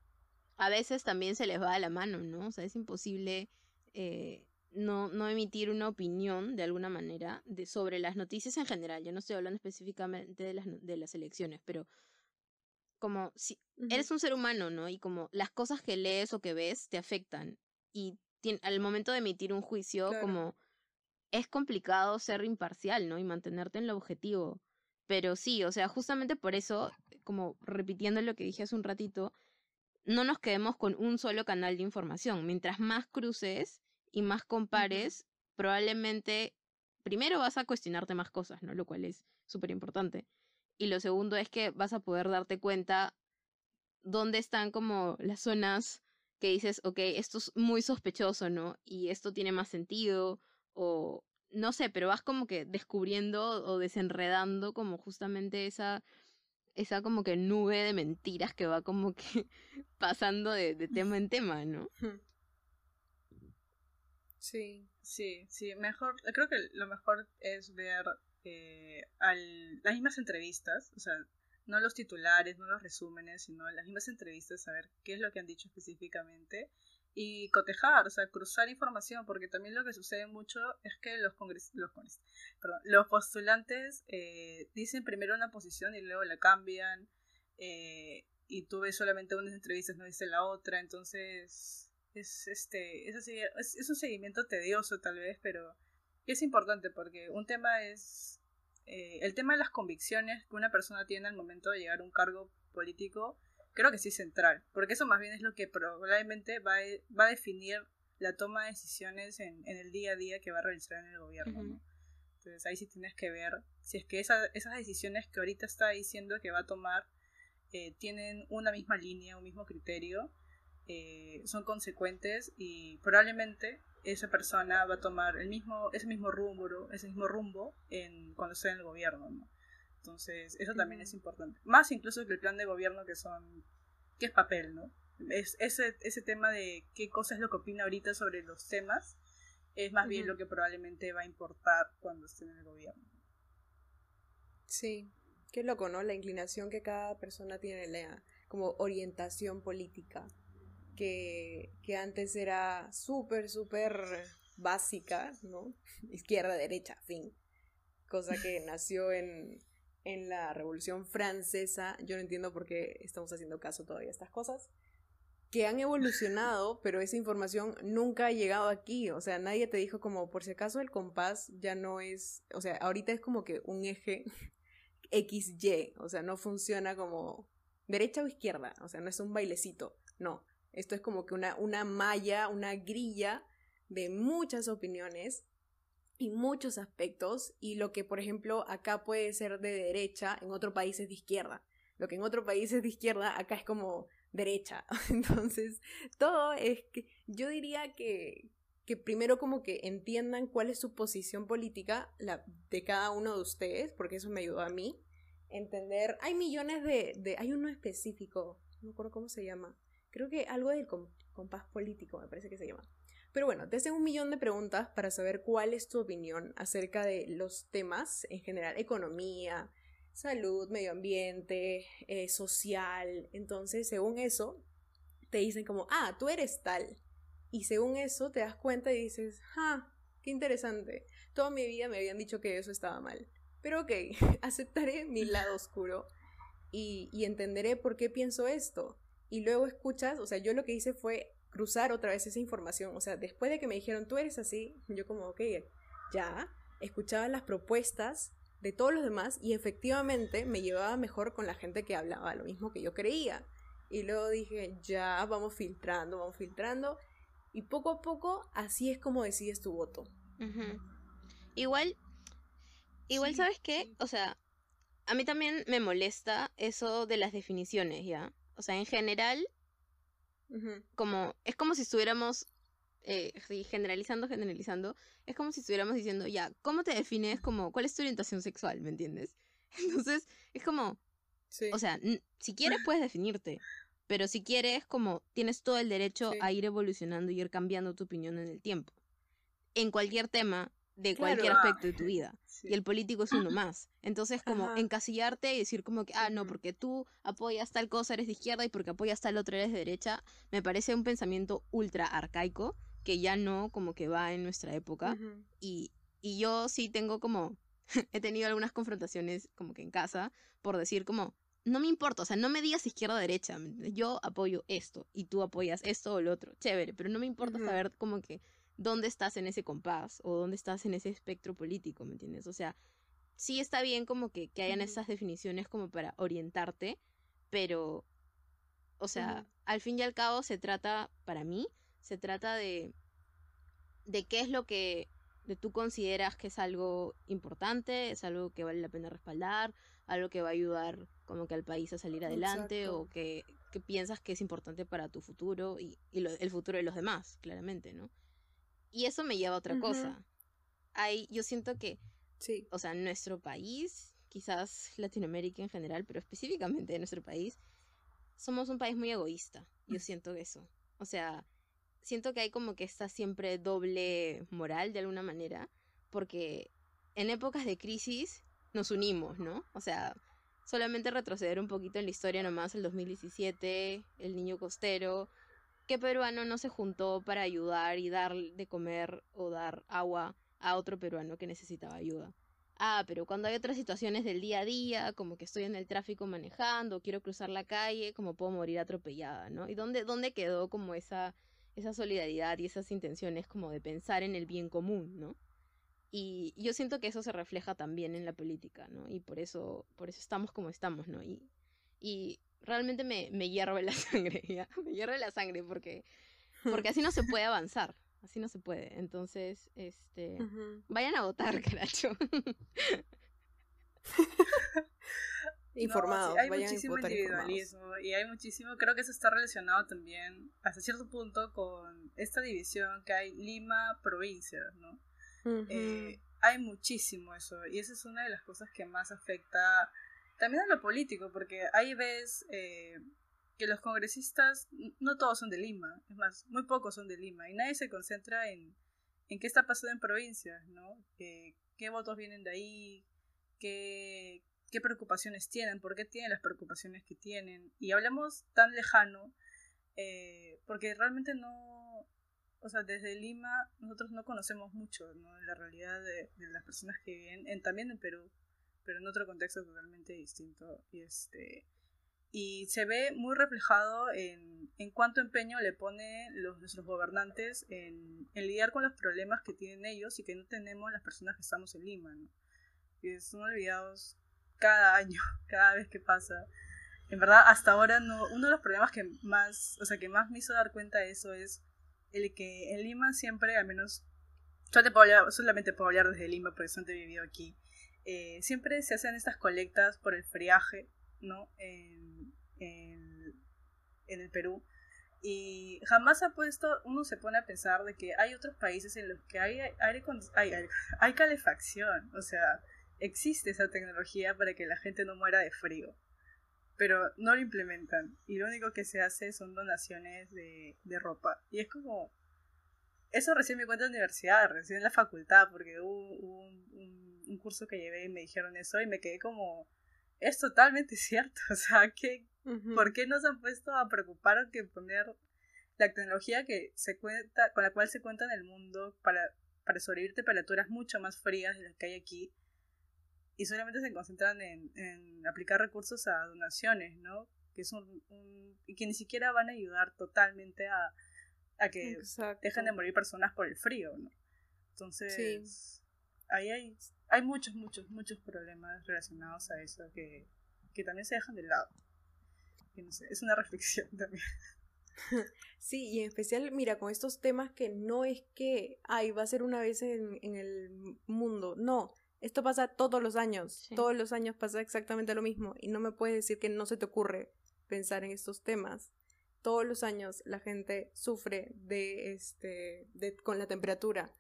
a veces también se les va a la mano, ¿no? O sea, es imposible eh, no, no emitir una opinión de alguna manera de, sobre las noticias en general. Yo no estoy hablando específicamente de las, de las elecciones, pero como si eres un ser humano, ¿no? Y como las cosas que lees o que ves te afectan. Y al momento de emitir un juicio, como es complicado ser imparcial, ¿no? Y mantenerte en lo objetivo. Pero sí, o sea, justamente por eso, como repitiendo lo que dije hace un ratito, no nos quedemos con un solo canal de información. Mientras más cruces y más compares, probablemente primero vas a cuestionarte más cosas, ¿no? Lo cual es súper importante. Y lo segundo es que vas a poder darte cuenta dónde están como las zonas que dices, ok, esto es muy sospechoso, ¿no? Y esto tiene más sentido, o no sé, pero vas como que descubriendo o desenredando como justamente esa esa como que nube de mentiras que va como que *laughs* pasando de, *laughs* tema en tema, ¿no? Sí. Sí, sí, mejor, creo que lo mejor es ver eh, al, las mismas entrevistas, o sea, no los titulares, no los resúmenes, sino las mismas entrevistas, saber qué es lo que han dicho específicamente y cotejar, o sea, cruzar información, porque también lo que sucede mucho es que los congres los, perdón, los postulantes eh, dicen primero una posición y luego la cambian, eh, y tú ves solamente unas entrevistas, no dice la otra, entonces es este es, así, es, un seguimiento tedioso tal vez, pero es importante porque un tema es eh, el tema de las convicciones que una persona tiene al momento de llegar a un cargo político creo que sí es central, porque eso más bien es lo que probablemente va a, va a definir la toma de decisiones en, en, el día a día que va a realizar en el gobierno. Entonces ahí sí tienes que ver si es que esa, esas decisiones que ahorita está diciendo que va a tomar eh, tienen una misma línea, un mismo criterio, eh, son consecuentes y probablemente esa persona va a tomar el mismo, ese mismo rumbo, ese mismo rumbo en, cuando esté en el gobierno. ¿no? Entonces, eso también es importante. Más incluso que el plan de gobierno que son, que es papel, ¿no? Es, ese, ese tema de qué cosa es lo que opina ahorita sobre los temas, es más bien lo que probablemente va a importar cuando esté en el gobierno. Sí, qué loco, ¿no? La inclinación que cada persona tiene, la, como orientación política, que, que antes era súper, súper básica, ¿no? *laughs* Izquierda, derecha, fin. Cosa que nació en, en la Revolución Francesa, yo no entiendo por qué estamos haciendo caso todavía a estas cosas, que han evolucionado, pero esa información nunca ha llegado aquí, o sea, nadie te dijo como, por si acaso el compás ya no es, o sea, ahorita es como que un eje *laughs* XY, o sea, no funciona como derecha o izquierda, o sea, no es un bailecito, no, esto es como que una, una malla, una grilla de muchas opiniones y muchos aspectos y lo que por ejemplo acá puede ser de derecha en otro país es de izquierda. Lo que en otro país es de izquierda acá es como derecha. *laughs* Entonces todo es que yo diría que que primero como que entiendan cuál es su posición política la, de cada uno de ustedes porque eso me ayudó a mí entender hay millones de, de hay uno específico no me acuerdo cómo se llama creo que algo del compás político me parece que se llama pero bueno, te hacen un millón de preguntas para saber cuál es tu opinión acerca de los temas en general, economía, salud, medio ambiente, eh, social. Entonces, según eso, te dicen como, ah, tú eres tal. Y según eso, te das cuenta y dices, ah, qué interesante. Toda mi vida me habían dicho que eso estaba mal. Pero ok, *laughs* aceptaré mi lado oscuro y, y entenderé por qué pienso esto. Y luego escuchas, o sea, yo lo que hice fue cruzar otra vez esa información. O sea, después de que me dijeron, tú eres así, yo como, ok, ya, escuchaba las propuestas de todos los demás y efectivamente me llevaba mejor con la gente que hablaba lo mismo que yo creía. Y luego dije, ya, vamos filtrando, vamos filtrando. Y poco a poco, así es como decides tu voto. Igual, igual, ¿sabes qué? O sea, a mí también me molesta eso de las definiciones, ¿ya? O sea, en general, como, es como si estuviéramos eh, generalizando, generalizando, es como si estuviéramos diciendo, ya, ¿cómo te defines? Como, ¿cuál es tu orientación sexual? ¿Me entiendes? *laughs* Entonces, es como, o sea, si quieres puedes definirte, pero si quieres, como, tienes todo el derecho a ir evolucionando y ir cambiando tu opinión en el tiempo. En cualquier tema, de cualquier aspecto de tu vida. Y el político es uno más. Entonces, como encasillarte y decir como que, ah, no, porque tú apoyas tal cosa eres de izquierda y porque apoyas tal otro eres de derecha, me parece un pensamiento ultra arcaico que ya no como que va en nuestra época. y, y yo sí tengo como, *laughs* he tenido algunas confrontaciones como que en casa por decir como, no me importa, o sea, no me digas izquierda o derecha, yo apoyo esto y tú apoyas esto o lo otro, chévere, pero no me importa saber como que dónde estás en ese compás o dónde estás en ese espectro político, ¿me entiendes? O sea, sí está bien como que, que hayan esas definiciones como para orientarte, pero, o sea, al fin y al cabo se trata, para mí, se trata de, de qué es lo que de tú consideras que es algo importante, es algo que vale la pena respaldar, algo que va a ayudar como que al país a salir adelante o que, que, piensas que es importante para tu futuro y, y el futuro de los demás, claramente, ¿no? Y eso me lleva a otra cosa. Hay, yo siento que, sí. o sea, nuestro país, quizás Latinoamérica en general, pero específicamente en nuestro país, somos un país muy egoísta. Yo siento eso. O sea, siento que hay como que está siempre doble moral de alguna manera, porque en épocas de crisis nos unimos, ¿no? O sea, solamente retroceder un poquito en la historia nomás, el 2017, el niño costero, ¿qué peruano no se juntó para ayudar y dar de comer o dar agua a otro peruano que necesitaba ayuda? Ah, pero cuando hay otras situaciones del día a día, como que estoy en el tráfico manejando, quiero cruzar la calle, como puedo morir atropellada, ¿no? ¿Y dónde, dónde quedó como esa, esa solidaridad y esas intenciones como de pensar en el bien común, ¿no? Y yo siento que eso se refleja también en la política, ¿no? Y por eso, por eso estamos como estamos, ¿no? Y, y realmente me, me hierve la *laughs* sangre, ¿ya? Me hierve la sangre porque, porque así no se puede *laughs* avanzar. Así no se puede. Entonces, este, vayan a votar, *laughs* caracho. Informados. hay muchísimo individualismo y hay muchísimo, creo que eso está relacionado también hasta cierto punto con esta división que hay Lima-provincia, ¿no? Eh, hay muchísimo eso y esa es una de las cosas que más afecta también a lo político, porque ahí ves eh, que los congresistas no todos son de Lima, es más, muy pocos son de Lima y nadie se concentra en, en qué está pasando en provincias, ¿no? ¿Qué votos vienen de ahí? ¿Qué, ¿Qué preocupaciones tienen? ¿Por qué tienen las preocupaciones que tienen? Y hablamos tan lejano eh, porque realmente no, o sea, desde Lima nosotros no conocemos mucho, ¿no? La realidad de, las personas que viven en, también en Perú, pero en otro contexto totalmente distinto. Y este y se ve muy reflejado en, en cuánto empeño le ponen los, nuestros gobernantes en, en, lidiar con los problemas que tienen ellos y que no tenemos las personas que estamos en Lima, ¿no? Y son olvidados cada año, *laughs* cada vez que pasa. En verdad, hasta ahora no, uno de los problemas que más, o sea, que más me hizo dar cuenta de eso es el que en Lima siempre, al menos, solamente puedo hablar desde Lima porque solamente he vivido aquí, eh, siempre se hacen estas colectas por el friaje, ¿no? En, en, el Perú. Y jamás ha puesto, uno se pone a pensar de que hay otros países en los que hay aire, hay, hay calefacción, o sea, existe esa tecnología para que la gente no muera de frío, pero no lo implementan y lo único que se hace son donaciones de, de ropa. Y es como, eso recién me cuenta en la universidad, recién en la facultad, porque hubo, un, curso que llevé y me dijeron eso y me quedé como, es totalmente *laughs* cierto. O sea, que, ¿por qué no se han puesto a preocupar que poner la tecnología que se cuenta, con la cual se cuenta en el mundo para, para sobrevivir temperaturas mucho más frías de las que hay aquí? Y solamente se concentran en, en aplicar recursos a donaciones, ¿no? Que es un, y que ni siquiera van a ayudar totalmente a, a que dejen de morir personas por el frío, ¿no? Entonces, ahí hay hay muchos, muchos, muchos problemas relacionados a eso que, que también se dejan de lado. no sé, es una *laughs* reflexión también. Sí, y en especial, mira, con estos temas que no es que, ay, va a ser una vez en, en el mundo, no, esto pasa todos los años, todos los años pasa exactamente lo mismo y no me puedes decir que no se te ocurre pensar en estos temas. Todos los años la gente sufre de este de, con la temperatura,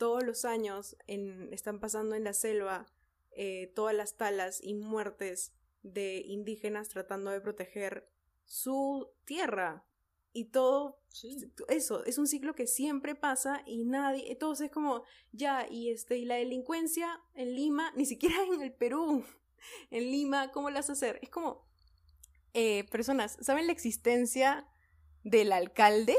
todos los años están pasando en la selva eh, todas las talas y muertes de indígenas tratando de proteger su tierra. Y todo eso, es un ciclo que siempre pasa y nadie, todos es como, ya, y este, y la delincuencia en Lima, ni siquiera *laughs* en el Perú, en Lima, ¿cómo la vas a hacer? Es como, eh, personas, ¿saben la existencia del alcalde?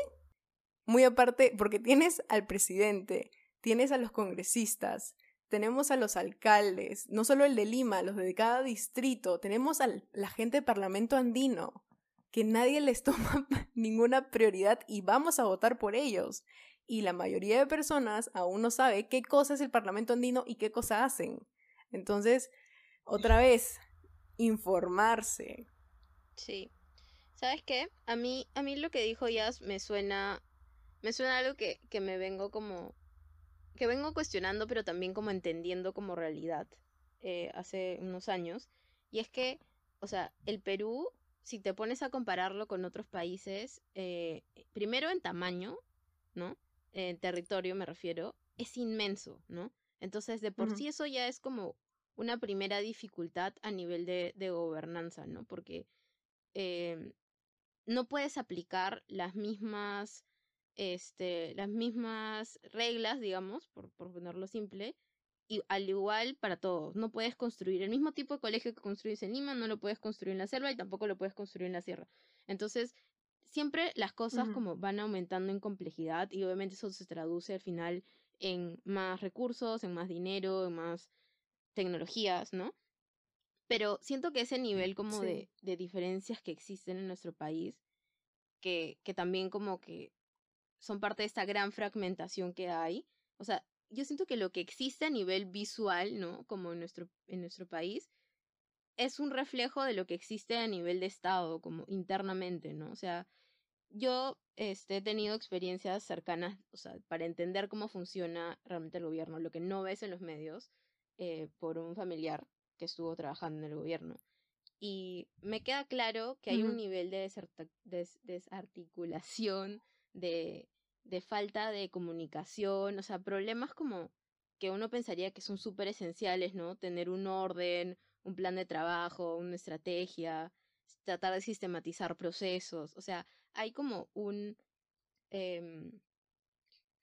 Muy aparte, porque tienes al presidente, tienes a los congresistas, tenemos a los alcaldes, no solo el de Lima, los de cada distrito, tenemos a la gente del Parlamento andino, que nadie les *laughs* toma ninguna prioridad y vamos a votar por ellos. Y la mayoría de personas aún no sabe qué cosa es el Parlamento andino y qué cosa hacen. Entonces, otra vez, informarse. Sí. ¿Sabes qué? A mí, a mí lo que dijo Jazz me suena, me suena algo que, que me vengo como que vengo cuestionando, pero también como entendiendo como realidad eh, hace unos años. Y es que, o sea, el Perú, si te pones a compararlo con otros países, eh, primero en tamaño, ¿no? En territorio me refiero, es inmenso, ¿no? Entonces, de por sí eso ya es como una primera dificultad a nivel de, de gobernanza, ¿no? Porque eh, no puedes aplicar las mismas este, las mismas reglas, digamos, por, por ponerlo simple, y al igual para todos. No puedes construir el mismo tipo de colegio que construyes en Lima, no lo puedes construir en la selva y tampoco lo puedes construir en la sierra. Entonces, siempre las cosas como van aumentando en complejidad y obviamente eso se traduce al final en más recursos, en más dinero, en más tecnologías, ¿no? Pero siento que ese nivel como de, de diferencias que existen en nuestro país, que, que también como que son parte de esta gran fragmentación que hay, o sea, yo siento que lo que existe a nivel visual, ¿no? Como en nuestro, en nuestro país, es un reflejo de lo que existe a nivel de Estado, como internamente, ¿no? O sea, yo este, he tenido experiencias cercanas, o sea, para entender cómo funciona realmente el gobierno, lo que no ves en los medios, eh, por un familiar que estuvo trabajando en el gobierno. Y me queda claro que hay un nivel de desarticulación, de, de falta de comunicación, o sea, problemas como que uno pensaría que son súper esenciales, ¿no? Tener un orden, un plan de trabajo, una estrategia, tratar de sistematizar procesos, o sea, hay como un... Em,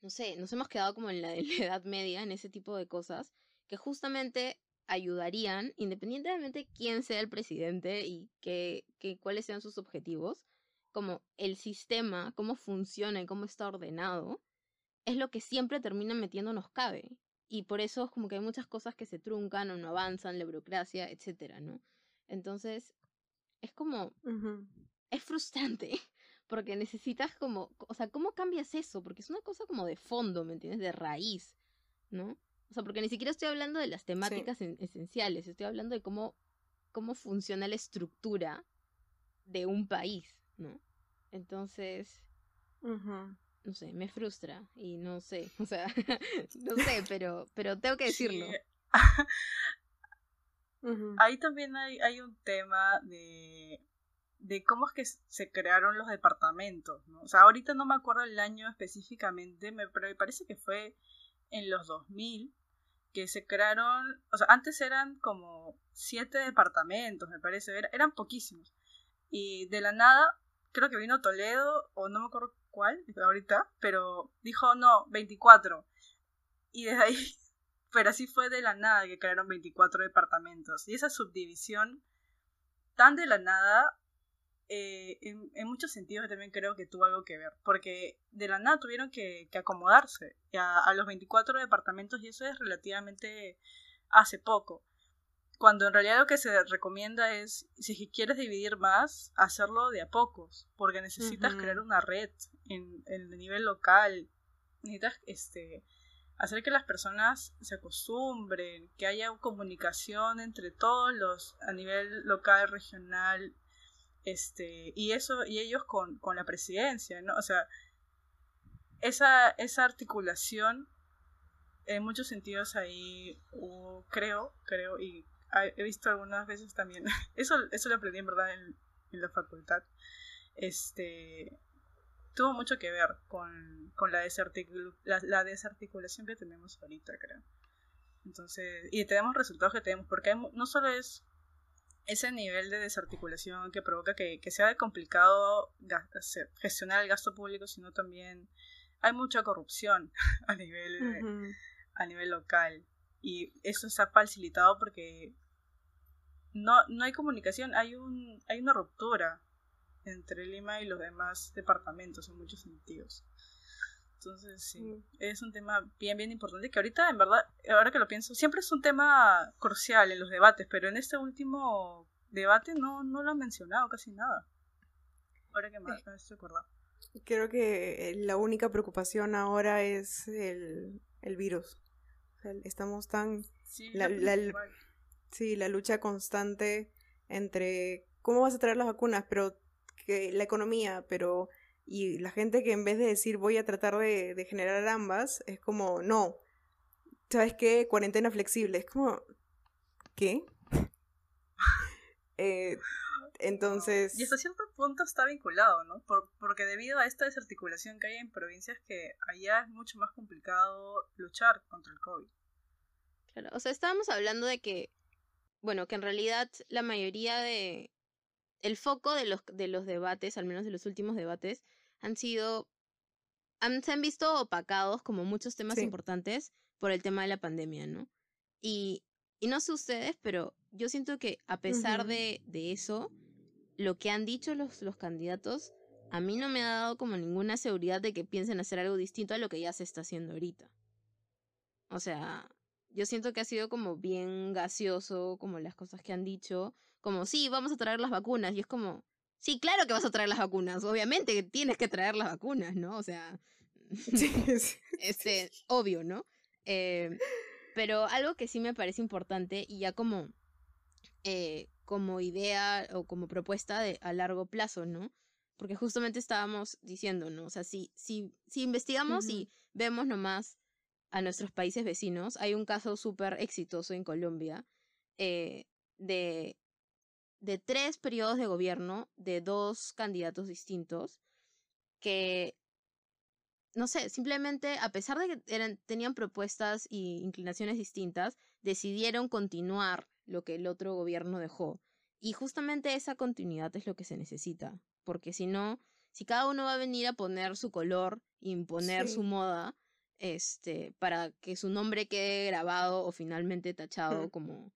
no sé, nos hemos quedado como en la, *laughs* la Edad Media, en ese tipo de cosas, que justamente ayudarían, independientemente de quién sea el presidente y que, que, cuáles sean sus objetivos, como el sistema, cómo funciona y cómo está ordenado, es lo que siempre termina metiéndonos cabe. Y por eso es como que hay muchas cosas que se truncan o no avanzan, la burocracia, etcétera, ¿no? Entonces, es como. Es frustrante. *laughs* Porque necesitas como. O sea, ¿cómo cambias eso? Porque es una cosa como de fondo, ¿me entiendes? De raíz, ¿no? O sea, porque ni siquiera estoy hablando de las temáticas esenciales, estoy hablando de cómo, cómo funciona la estructura de un país, ¿no? Entonces, no sé, me frustra y no sé, *laughs* o sea, no sé, pero, pero tengo que decirlo. *laughs* Ahí también hay, hay un tema de, de cómo es que se crearon los departamentos, ¿no? O sea, ahorita no me acuerdo el año específicamente, pero me parece que fue en los 2000 que se crearon, o sea, antes eran como siete departamentos, me parece, eran poquísimos. Y de la nada creo que vino Toledo, o no me acuerdo cuál, ahorita, pero dijo, no, 24. Y desde ahí, *laughs* pero así fue de la nada que crearon 24 departamentos. Y esa subdivisión tan de la nada, eh, en, muchos sentidos también creo que tuvo algo que ver, porque de la nada tuvieron que, acomodarse a, a los 24 departamentos y eso es relativamente hace poco cuando en realidad lo que se recomienda es, si quieres dividir más, hacerlo de a pocos, porque necesitas crear una red en, el nivel local, necesitas este, hacer que las personas se acostumbren, que haya comunicación entre todos los a nivel local, regional, este, y eso, y ellos con, con la presidencia, ¿no? O sea, esa, esa articulación en muchos sentidos ahí creo, creo, y he visto algunas veces también, *laughs* eso, eso lo aprendí en verdad en, la facultad, este, tuvo mucho que ver con, con la, la, desarticulación que tenemos ahorita, creo. Entonces, y tenemos resultados que tenemos, porque no solo es ese nivel de desarticulación que provoca que, que sea complicado gestionar el gasto público, sino también hay mucha corrupción *laughs* a nivel, a nivel local y eso está facilitado porque no, no hay comunicación, hay, un, hay una ruptura entre Lima y los demás departamentos en muchos sentidos. Entonces, sí, mm. es un tema bien, bien importante que ahorita, en verdad, ahora que lo pienso, siempre es un tema crucial en los debates, pero en este último debate no, no lo han mencionado casi nada. Ahora que más me estoy acordando. Creo que la única preocupación ahora es el, el virus estamos tan... Sí, la, la lucha constante entre cómo vas a traer las vacunas, pero que la economía, pero... Y la gente que en vez de decir voy a tratar de, de generar ambas, es como, no, ¿sabes qué? Cuarentena flexible. Es como, ¿qué? *laughs* eh, entonces... Y hasta cierto punto está vinculado, ¿no? Por, porque debido a esta desarticulación que hay en provincias que allá es mucho más complicado luchar contra el COVID. Claro, o sea, estábamos hablando de que, bueno, que en realidad la mayoría de... El foco de los, de los debates, al menos de los últimos debates, han sido se han visto opacados como muchos temas importantes por el tema de la pandemia, ¿no? Y, y no sé ustedes, pero yo siento que a pesar de, de, eso, lo que han dicho los, los candidatos, a mí no me ha dado como ninguna seguridad de que piensen hacer algo distinto a lo que ya se está haciendo ahorita. O sea, yo siento que ha sido como bien gaseoso, como las cosas que han dicho, como sí, vamos a traer las vacunas, y es como, sí, claro que vas a traer las vacunas, obviamente que tienes que traer las vacunas, ¿no? O sea, *laughs* *laughs* sí, este, obvio, ¿no? Eh, pero algo que sí me parece importante y ya como, eh, como idea o como propuesta de, a largo plazo, ¿no? Porque justamente estábamos diciendo, ¿no? O sea, si, si, si investigamos y vemos nomás a nuestros países vecinos, hay un caso súper exitoso en Colombia eh, de, de tres periodos de gobierno de dos candidatos distintos que, no sé, simplemente a pesar de que eran, tenían propuestas y inclinaciones distintas, decidieron continuar lo que el otro gobierno dejó. Y justamente esa continuidad es lo que se necesita, porque si no, si cada uno va a venir a poner su color, imponer su moda, este, para que su nombre quede grabado o finalmente tachado como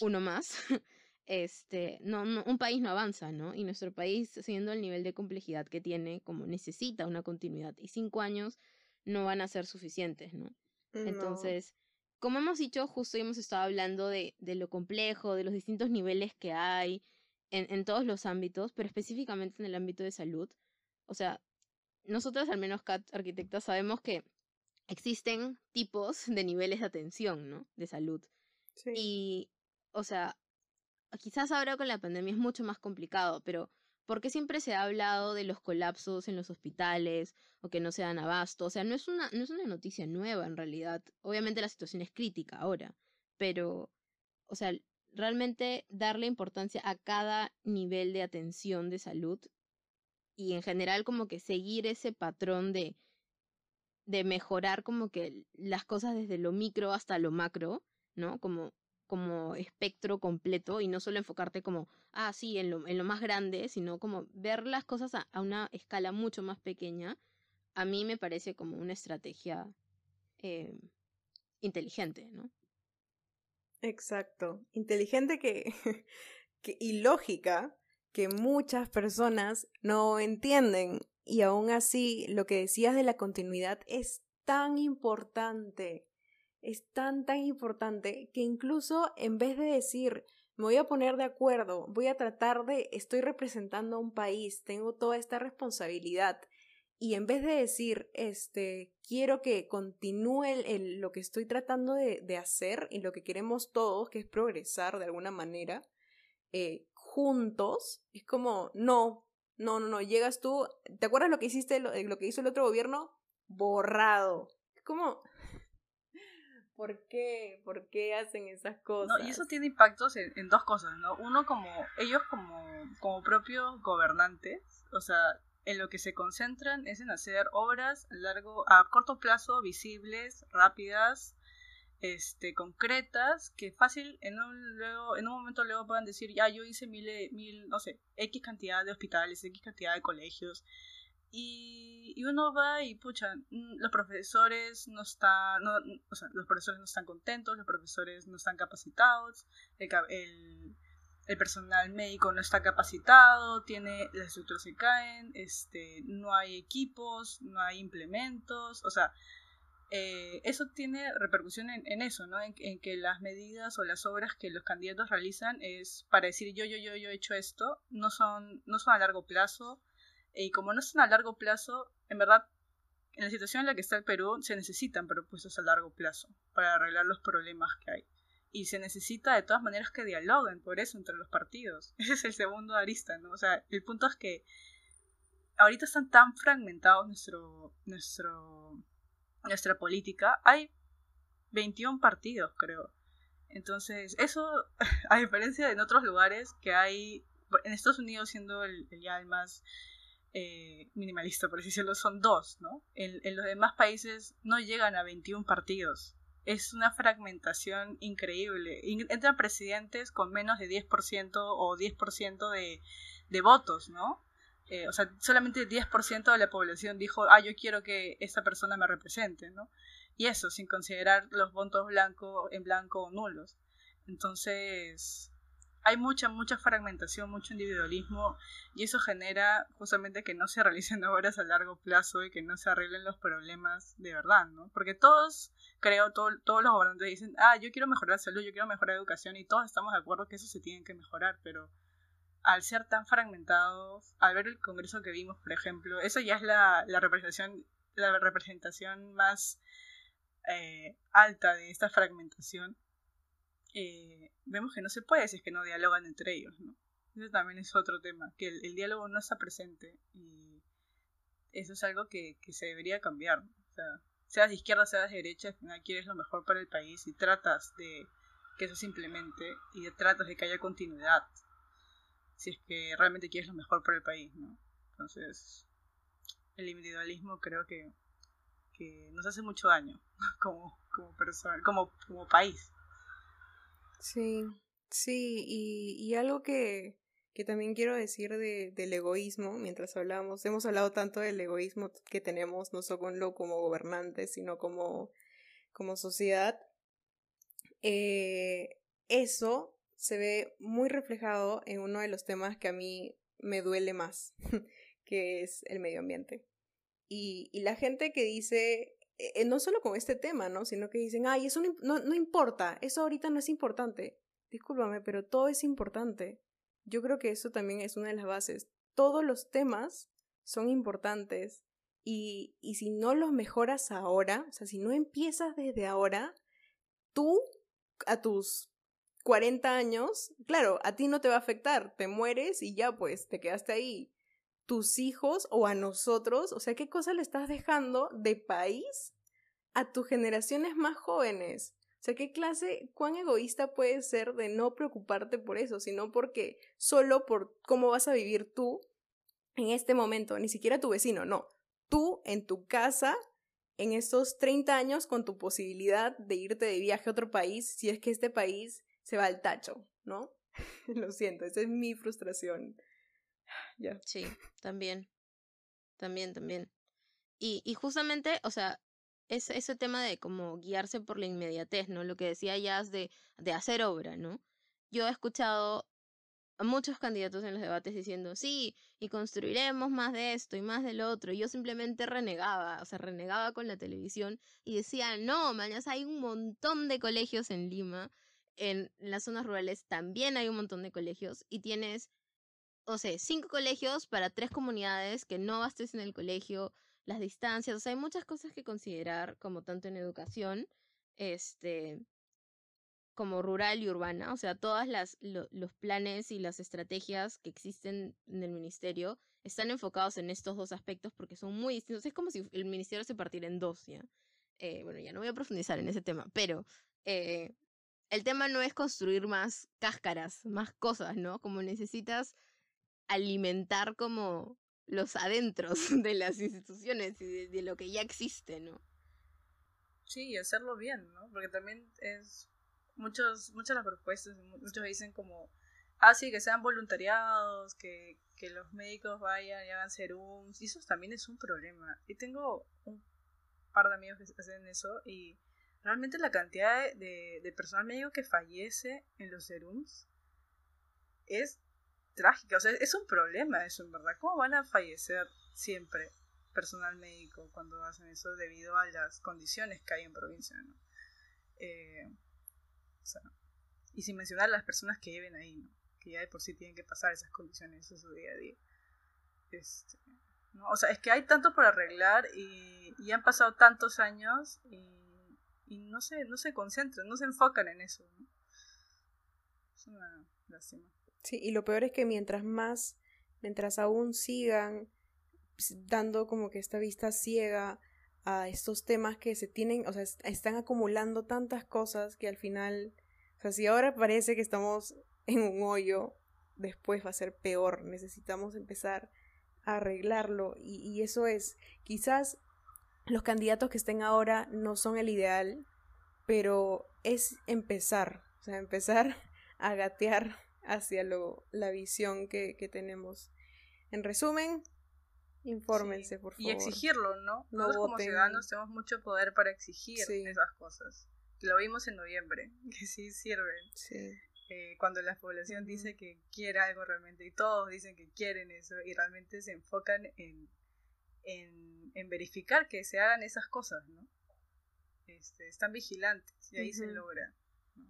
uno más, *laughs* este, no, no, un país no avanza, ¿no? Y nuestro país, siendo el nivel de complejidad que tiene, como necesita una continuidad, y cinco años no van a ser suficientes, ¿no? Entonces, como hemos dicho, justo hemos estado hablando de, de lo complejo, de los distintos niveles que hay en, en todos los ámbitos, pero específicamente en el ámbito de salud. O sea, nosotros, al menos Cat Arquitectas, sabemos que existen tipos de niveles de atención, ¿no? De salud. Sí. Y, o sea, quizás ahora con la pandemia es mucho más complicado, pero ¿por qué siempre se ha hablado de los colapsos en los hospitales o que no se dan abasto? O sea, no es una, no es una noticia nueva en realidad. Obviamente la situación es crítica ahora, pero, o sea, realmente darle importancia a cada nivel de atención de salud y en general como que seguir ese patrón de de mejorar como que las cosas desde lo micro hasta lo macro, ¿no? Como, como espectro completo y no solo enfocarte como, ah, sí, en lo, en lo más grande, sino como ver las cosas a, una escala mucho más pequeña, a mí me parece como una estrategia eh, inteligente, ¿no? Exacto, inteligente que, *laughs* que, y lógica que muchas personas no entienden. Y aún así, lo que decías de la continuidad es tan importante, es tan, tan importante que incluso en vez de decir, me voy a poner de acuerdo, voy a tratar de, estoy representando a un país, tengo toda esta responsabilidad, y en vez de decir, este, quiero que continúe el, lo que estoy tratando de, hacer y lo que queremos todos, que es progresar de alguna manera, eh, juntos, es como, no, no, no, no, llegas tú, ¿te acuerdas lo que hiciste, lo, lo que hizo el otro gobierno? Borrado. ¿Cómo? ¿Por qué? ¿Por qué hacen esas cosas? No, y eso tiene impactos en, dos cosas, ¿no? Uno como, ellos como, como propios gobernantes, o sea, en lo que se concentran es en hacer obras a largo, a corto plazo, visibles, rápidas, este, concretas que fácil en un, luego, en un momento luego puedan decir, ya yo hice mil, mil, no sé, X cantidad de hospitales, X cantidad de colegios. Y, uno va y, pucha, mm, los profesores no están, no, o sea, los profesores no están contentos, los profesores no están capacitados, el, el, el personal médico no está capacitado, tiene, las estructuras se caen, este, no hay equipos, no hay implementos, o sea, eh, eso tiene repercusión en, eso, ¿no? En, que las medidas o las obras que los candidatos realizan es para decir yo, yo, yo, yo he hecho esto, no son, no son a largo plazo. Y como no son a largo plazo, en verdad, en la situación en la que está el Perú, se necesitan propuestas a largo plazo para arreglar los problemas que hay. Y se necesita de todas maneras que dialoguen por eso entre los partidos. *laughs* Ese es el segundo arista, ¿no? O sea, el punto es que ahorita están tan fragmentados nuestro, nuestro nuestra política, hay 21 partidos, creo. Entonces, eso, *laughs* a diferencia de en otros lugares que hay, en Estados Unidos siendo el, ya el más eh, minimalista, por así decirlo, son dos, ¿no? En, los demás países no llegan a 21 partidos. Es una fragmentación increíble. Entran presidentes con menos de 10% o 10% de, de votos, ¿no? Eh, o sea, solamente el 10% de la población dijo, ah, yo quiero que esta persona me represente, ¿no? Y eso, sin considerar los votos blancos en blanco o nulos. Entonces, hay mucha, mucha fragmentación, mucho individualismo y eso genera justamente que no se realicen *laughs* obras a largo plazo y que no se arreglen los problemas de verdad, ¿no? Porque todos, creo, todos los gobernantes dicen, ah, yo quiero mejorar salud, yo quiero mejorar educación y todos estamos de acuerdo que eso se tiene que mejorar, pero al ser tan fragmentados, al ver el congreso que vimos, por ejemplo, eso ya es la, representación, la representación más eh, alta de esta fragmentación eh, vemos que no se puede si es que no dialogan entre ellos, ¿no? Eso también es otro tema, que el, diálogo no está presente y eso es algo que, se debería cambiar. O sea, seas de izquierda, seas de derecha, al quieres lo mejor para el país y tratas de que eso se implemente y tratas de que haya continuidad si es que realmente quieres lo mejor para el país, ¿no? Entonces, el individualismo creo que, que nos hace mucho daño *laughs* como, como persona, como, como país. Sí, sí, y, y algo que, que también quiero decir de, del egoísmo, mientras hablamos, hemos hablado tanto del egoísmo que tenemos, no solo como gobernantes, sino como, como sociedad. Eh, eso se ve muy reflejado en uno de los temas que a mí me duele más, *laughs* que es el medio ambiente. Y, y la gente que dice, eh, eh, no solo con este tema, ¿no? Sino que dicen, ay, eso no, no, importa, eso ahorita no es importante. Discúlpame, pero todo es importante. Yo creo que eso también es una de las bases. Todos los temas son importantes y, y si no los mejoras ahora, o sea, si no empiezas desde ahora, tú a tus 40 años, claro, a ti no te va a afectar, te mueres y ya pues te quedaste ahí tus hijos o a nosotros? O sea, ¿qué cosa le estás dejando de país a tus generaciones más jóvenes? O sea, ¿qué clase, cuán egoísta puedes ser de no preocuparte por eso, sino porque solo por cómo vas a vivir tú en este momento, ni siquiera tu vecino, no, tú en tu casa en estos 30 años con tu posibilidad de irte de viaje a otro país si es que este país se va al tacho, ¿no? *laughs* Lo siento, esa es mi frustración. Sí, también. También, también. Y, y justamente, o sea, es ese tema de como guiarse por la inmediatez, ¿no? Lo que decía Jazz de, de hacer obra, ¿no? Yo he escuchado a muchos candidatos en los debates diciendo, sí, y construiremos más de esto y más del otro. Y yo simplemente renegaba, o sea, renegaba con la televisión y decía, no, mañana hay un montón de colegios en Lima. En las zonas rurales también hay un montón de colegios y tienes o sea, cinco colegios para tres comunidades que no bastes en el colegio, las distancias, o sea, hay muchas cosas que considerar, como tanto en educación, este, como rural y urbana, o sea, todas las los planes y las estrategias que existen en el ministerio están enfocados en estos dos aspectos porque son muy distintos. Es como si el ministerio se partiera en dos, ¿ya? Eh, bueno, ya no voy a profundizar en ese tema, pero eh, el tema no es construir más cáscaras, más cosas, ¿no? Como necesitas alimentar como los adentros *laughs* de las instituciones y de, lo que ya existe, ¿no? Sí, y hacerlo bien, ¿no? Porque también es muchos, muchas de las propuestas, muchos dicen como, ah, sí, que sean voluntariados, que, que los médicos vayan y hagan serums, y eso también es un problema. Y tengo un par de amigos que hacen eso y realmente la cantidad de, de personal médico que fallece en los serums es trágica. O sea, es un problema eso, en verdad. ¿Cómo van a fallecer siempre personal médico cuando hacen eso debido a las condiciones que hay en provincia, ¿no? Eh, o sea, y sin mencionar las personas que viven ahí, ¿no? Que ya de por sí tienen que pasar esas condiciones en su día a día. Este, ¿no? O sea, es que hay tanto por arreglar y, y han pasado tantos años y, y, no, se, no se concentran, no se enfocan en eso. ¿no? Es una lástima. Sí, y lo peor es que mientras más, mientras aún sigan dando como que esta vista ciega a estos temas que se tienen, o sea, están acumulando tantas cosas que al final, o sea, si ahora parece que estamos en un hoyo, después va a ser peor, necesitamos empezar a arreglarlo y, y eso es, quizás los candidatos que estén ahora no son el ideal, pero es empezar, o sea, empezar *laughs* a gatear hacia lo, la visión que, que tenemos. En resumen, infórmense, por favor. Y exigirlo, ¿no? No Nosotros como ciudadanos tenemos mucho poder para exigir Sí. esas cosas. Lo vimos en noviembre, *laughs* que sí sirven. Sí. eh, cuando la población dice que quiere algo realmente y todos dicen que quieren eso y realmente se enfocan en, en, en verificar que se hagan esas cosas, ¿no? Este, están vigilantes y ahí se logra. ¿no?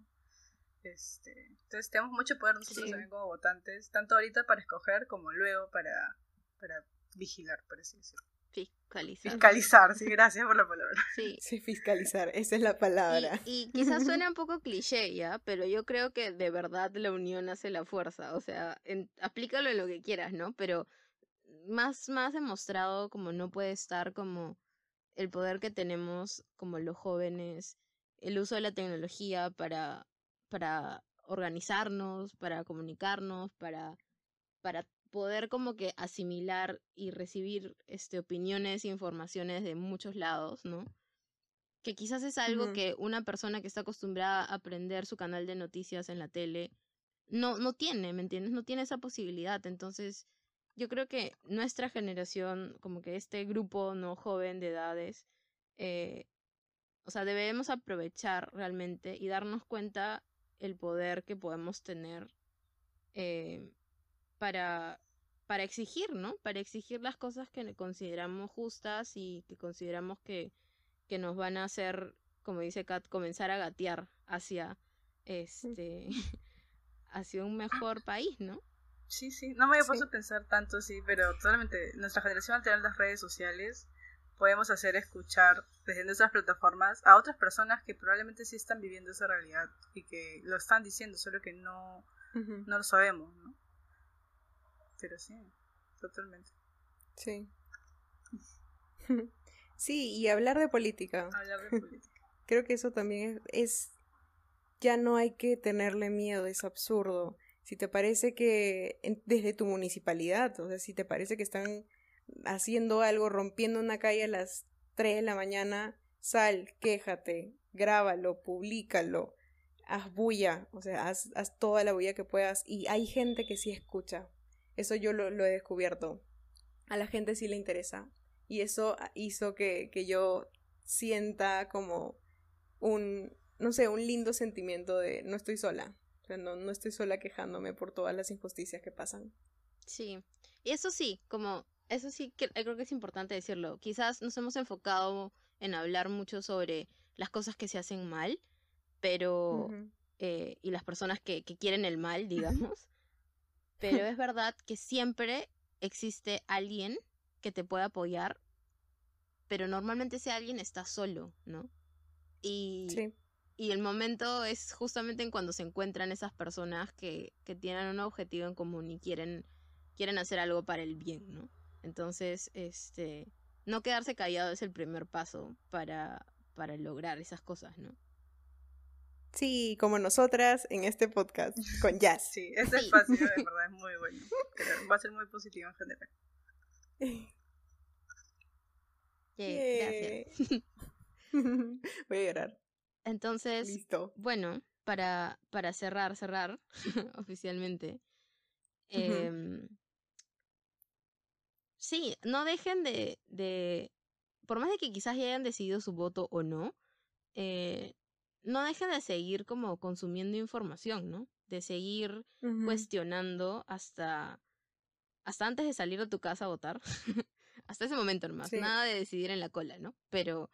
Este, entonces tenemos mucho poder nosotros Sí. también como votantes, tanto ahorita para escoger como luego para, para vigilar, por así decirlo. Fiscalizar. Fiscalizar, sí, *laughs* gracias por la palabra. Sí. Sí, fiscalizar, esa es la palabra. Y, y quizás *laughs* suena un poco cliché, ¿ya? Pero yo creo que de verdad la unión hace la fuerza. O sea, en- aplícalo en lo que quieras, ¿no? Pero más, más demostrado como no puede estar como el poder que tenemos como los jóvenes, el uso de la tecnología para, para organizarnos, para comunicarnos, para, para poder como que asimilar y recibir este, opiniones e informaciones de muchos lados, ¿no? que quizás es algo que una persona que está acostumbrada a aprender su canal de noticias en la tele no, no tiene, ¿me entiendes? No tiene esa posibilidad. Entonces, yo creo que nuestra generación, como que este grupo no joven de edades, eh, o sea, debemos aprovechar realmente y darnos cuenta el poder que podemos tener eh, para, para exigir, ¿no? Para exigir las cosas que consideramos justas y que consideramos que, que nos van a hacer, como dice Kat, comenzar a gatear hacia este *laughs* hacia un mejor país, ¿no? Sí, sí, no me había Sí. puesto a pensar tanto, sí, pero totalmente, nuestra generación al tener las redes sociales, podemos hacer escuchar desde nuestras plataformas a otras personas que probablemente sí están viviendo esa realidad y que lo están diciendo, solo que no, no lo sabemos, ¿no? Pero sí, totalmente. Sí. *laughs* Sí, y hablar de política. Hablar de política. *laughs* Creo que eso también es, es- ya no hay que tenerle miedo, es absurdo. Si te parece que desde tu municipalidad, o sea, si te parece que están haciendo algo, rompiendo una calle a las 3 de la mañana, sal, quéjate, grábalo, públicalo, haz bulla, o sea, haz, haz toda la bulla que puedas. Y hay gente que sí escucha. Eso yo lo, lo he descubierto. A la gente sí le interesa. Y eso hizo que, que yo sienta como un, no sé, un lindo sentimiento de no estoy sola. O sea, no, no estoy sola quejándome por todas las injusticias que pasan. Sí. Y eso sí, como, eso sí que creo que es importante decirlo. Quizás nos hemos enfocado en hablar mucho sobre las cosas que se hacen mal, pero, eh, y las personas que, que quieren el mal, *laughs* digamos. Pero es verdad que siempre existe alguien que te puede apoyar, pero normalmente ese alguien está solo, ¿no? Y, Sí. Y el momento es justamente en cuando se encuentran esas personas que, que tienen un objetivo en común y quieren, quieren hacer algo para el bien, ¿no? Entonces, este, no quedarse callado es el primer paso para, para lograr esas cosas, ¿no? Sí, como nosotras en este podcast con *laughs* Jazz. Sí, este Sí. espacio de *laughs* verdad es muy bueno. Creo, Va a ser muy positivo en general. *laughs* Gracias. Voy a llorar. Entonces, Listo. bueno, para, para cerrar, cerrar *laughs* oficialmente. em, sí, no dejen de, de, por más de que quizás ya hayan decidido su voto o no, eh, no dejen de seguir como consumiendo información, ¿no? De seguir cuestionando hasta, hasta antes de salir de tu casa a votar. *laughs* hasta ese momento nomás. Sí. Nada de decidir en la cola, ¿no? Pero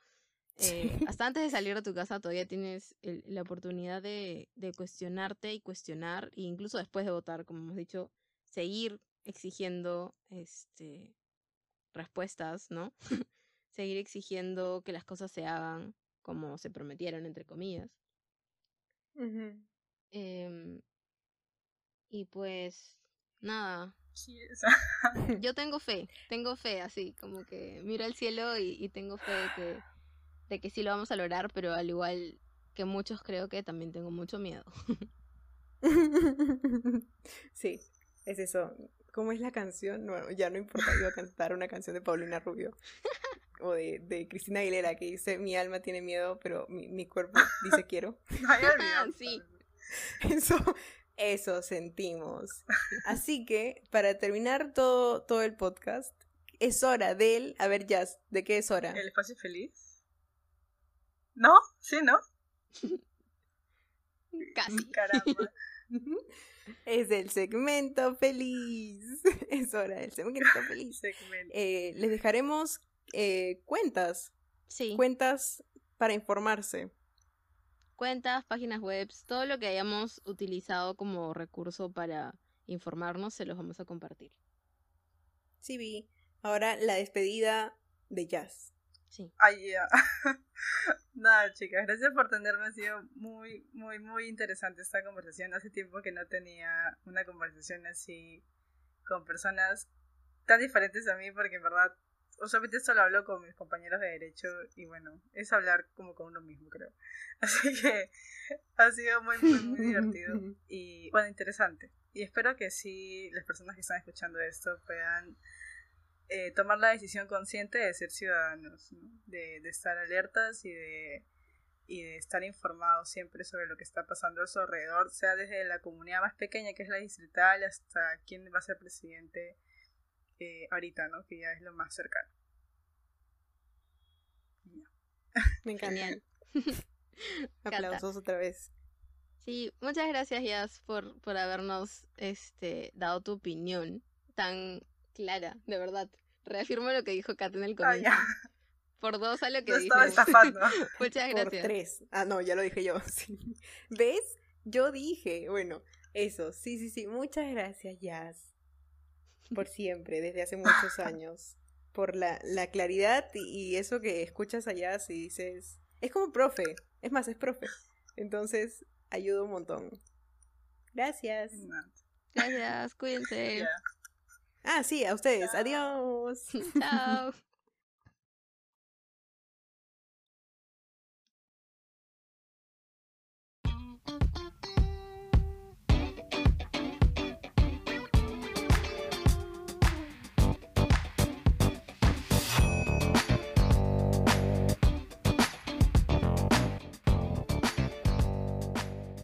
eh, Sí. hasta *laughs* antes de salir de tu casa todavía tienes el- la oportunidad de, de cuestionarte y cuestionar, e incluso después de votar, como hemos dicho, seguir exigiendo este respuestas, ¿no? *laughs* seguir exigiendo que las cosas se hagan como se prometieron, entre comillas. Em, y pues, nada, yo tengo fe, tengo fe así, como que miro al cielo y, y tengo fe de que, de que sí lo vamos a lograr, pero al igual que muchos creo que también tengo mucho miedo. *laughs* Sí, es eso. ¿Cómo es la canción? No, ya no importa, iba a cantar una canción de Paulina Rubio o de, de Cristina Aguilera que dice mi alma tiene miedo, pero mi, mi cuerpo dice quiero. *laughs* olvidado. *laughs* Sí. Eso, Eso sentimos. Así que, para terminar todo, todo el podcast, es hora del... A ver, Jazz, ¿de qué es hora? ¿El espacio feliz? ¿No? ¿Sí, no? *laughs* Casi. Caramba. *laughs* Es el segmento feliz. *laughs* Es hora del segmento feliz. Segmento. Eh, les dejaremos eh, cuentas, Sí. cuentas para informarse. Cuentas, páginas web, todo lo que hayamos utilizado como recurso para informarnos, se los vamos a compartir. Sí, vi. Ahora la despedida de Jazz. Sí. Ay, ya. *laughs* Nada, chicas, gracias por tenerme. Ha sido muy, muy, muy interesante esta conversación. Hace tiempo que no tenía una conversación así con personas tan diferentes a mí, porque en verdad, usualmente solo hablo con mis compañeros de derecho y bueno, es hablar como con uno mismo, creo. *laughs* Así que ha sido muy, muy, muy *laughs* divertido y bueno, interesante. Y espero que sí las personas que están escuchando esto puedan eh, tomar la decisión consciente de ser ciudadanos, ¿no? de, de estar alertas y de, y de estar informados siempre sobre lo que está pasando a su alrededor, sea desde la comunidad más pequeña que es la distrital hasta quién va a ser presidente eh, ahorita, ¿no? que ya es lo más cercano. *laughs* Me encanta. *laughs* Aplausos otra vez. Sí, muchas gracias, Yas, por, por habernos este, dado tu opinión tan clara, de verdad. Reafirmo lo que dijo Kat en el Ah, comienzo. ya. Por dos a lo que No dije. estaba estafando. *laughs* Muchas Por gracias. tres. Ah, no, ya lo dije yo. *laughs* sí. ¿Ves? Yo dije. Bueno, eso. Sí, sí, sí. Muchas gracias, Jazz. Por *laughs* siempre, desde hace muchos años. Por la, la claridad y, y eso que escuchas a Jazz y dices. Es como profe. Es más, es profe. Entonces, ayuda un montón. Gracias. No, Gracias, cuídense. Ah, sí, a ustedes. Adiós. *laughs* *laughs* Chao.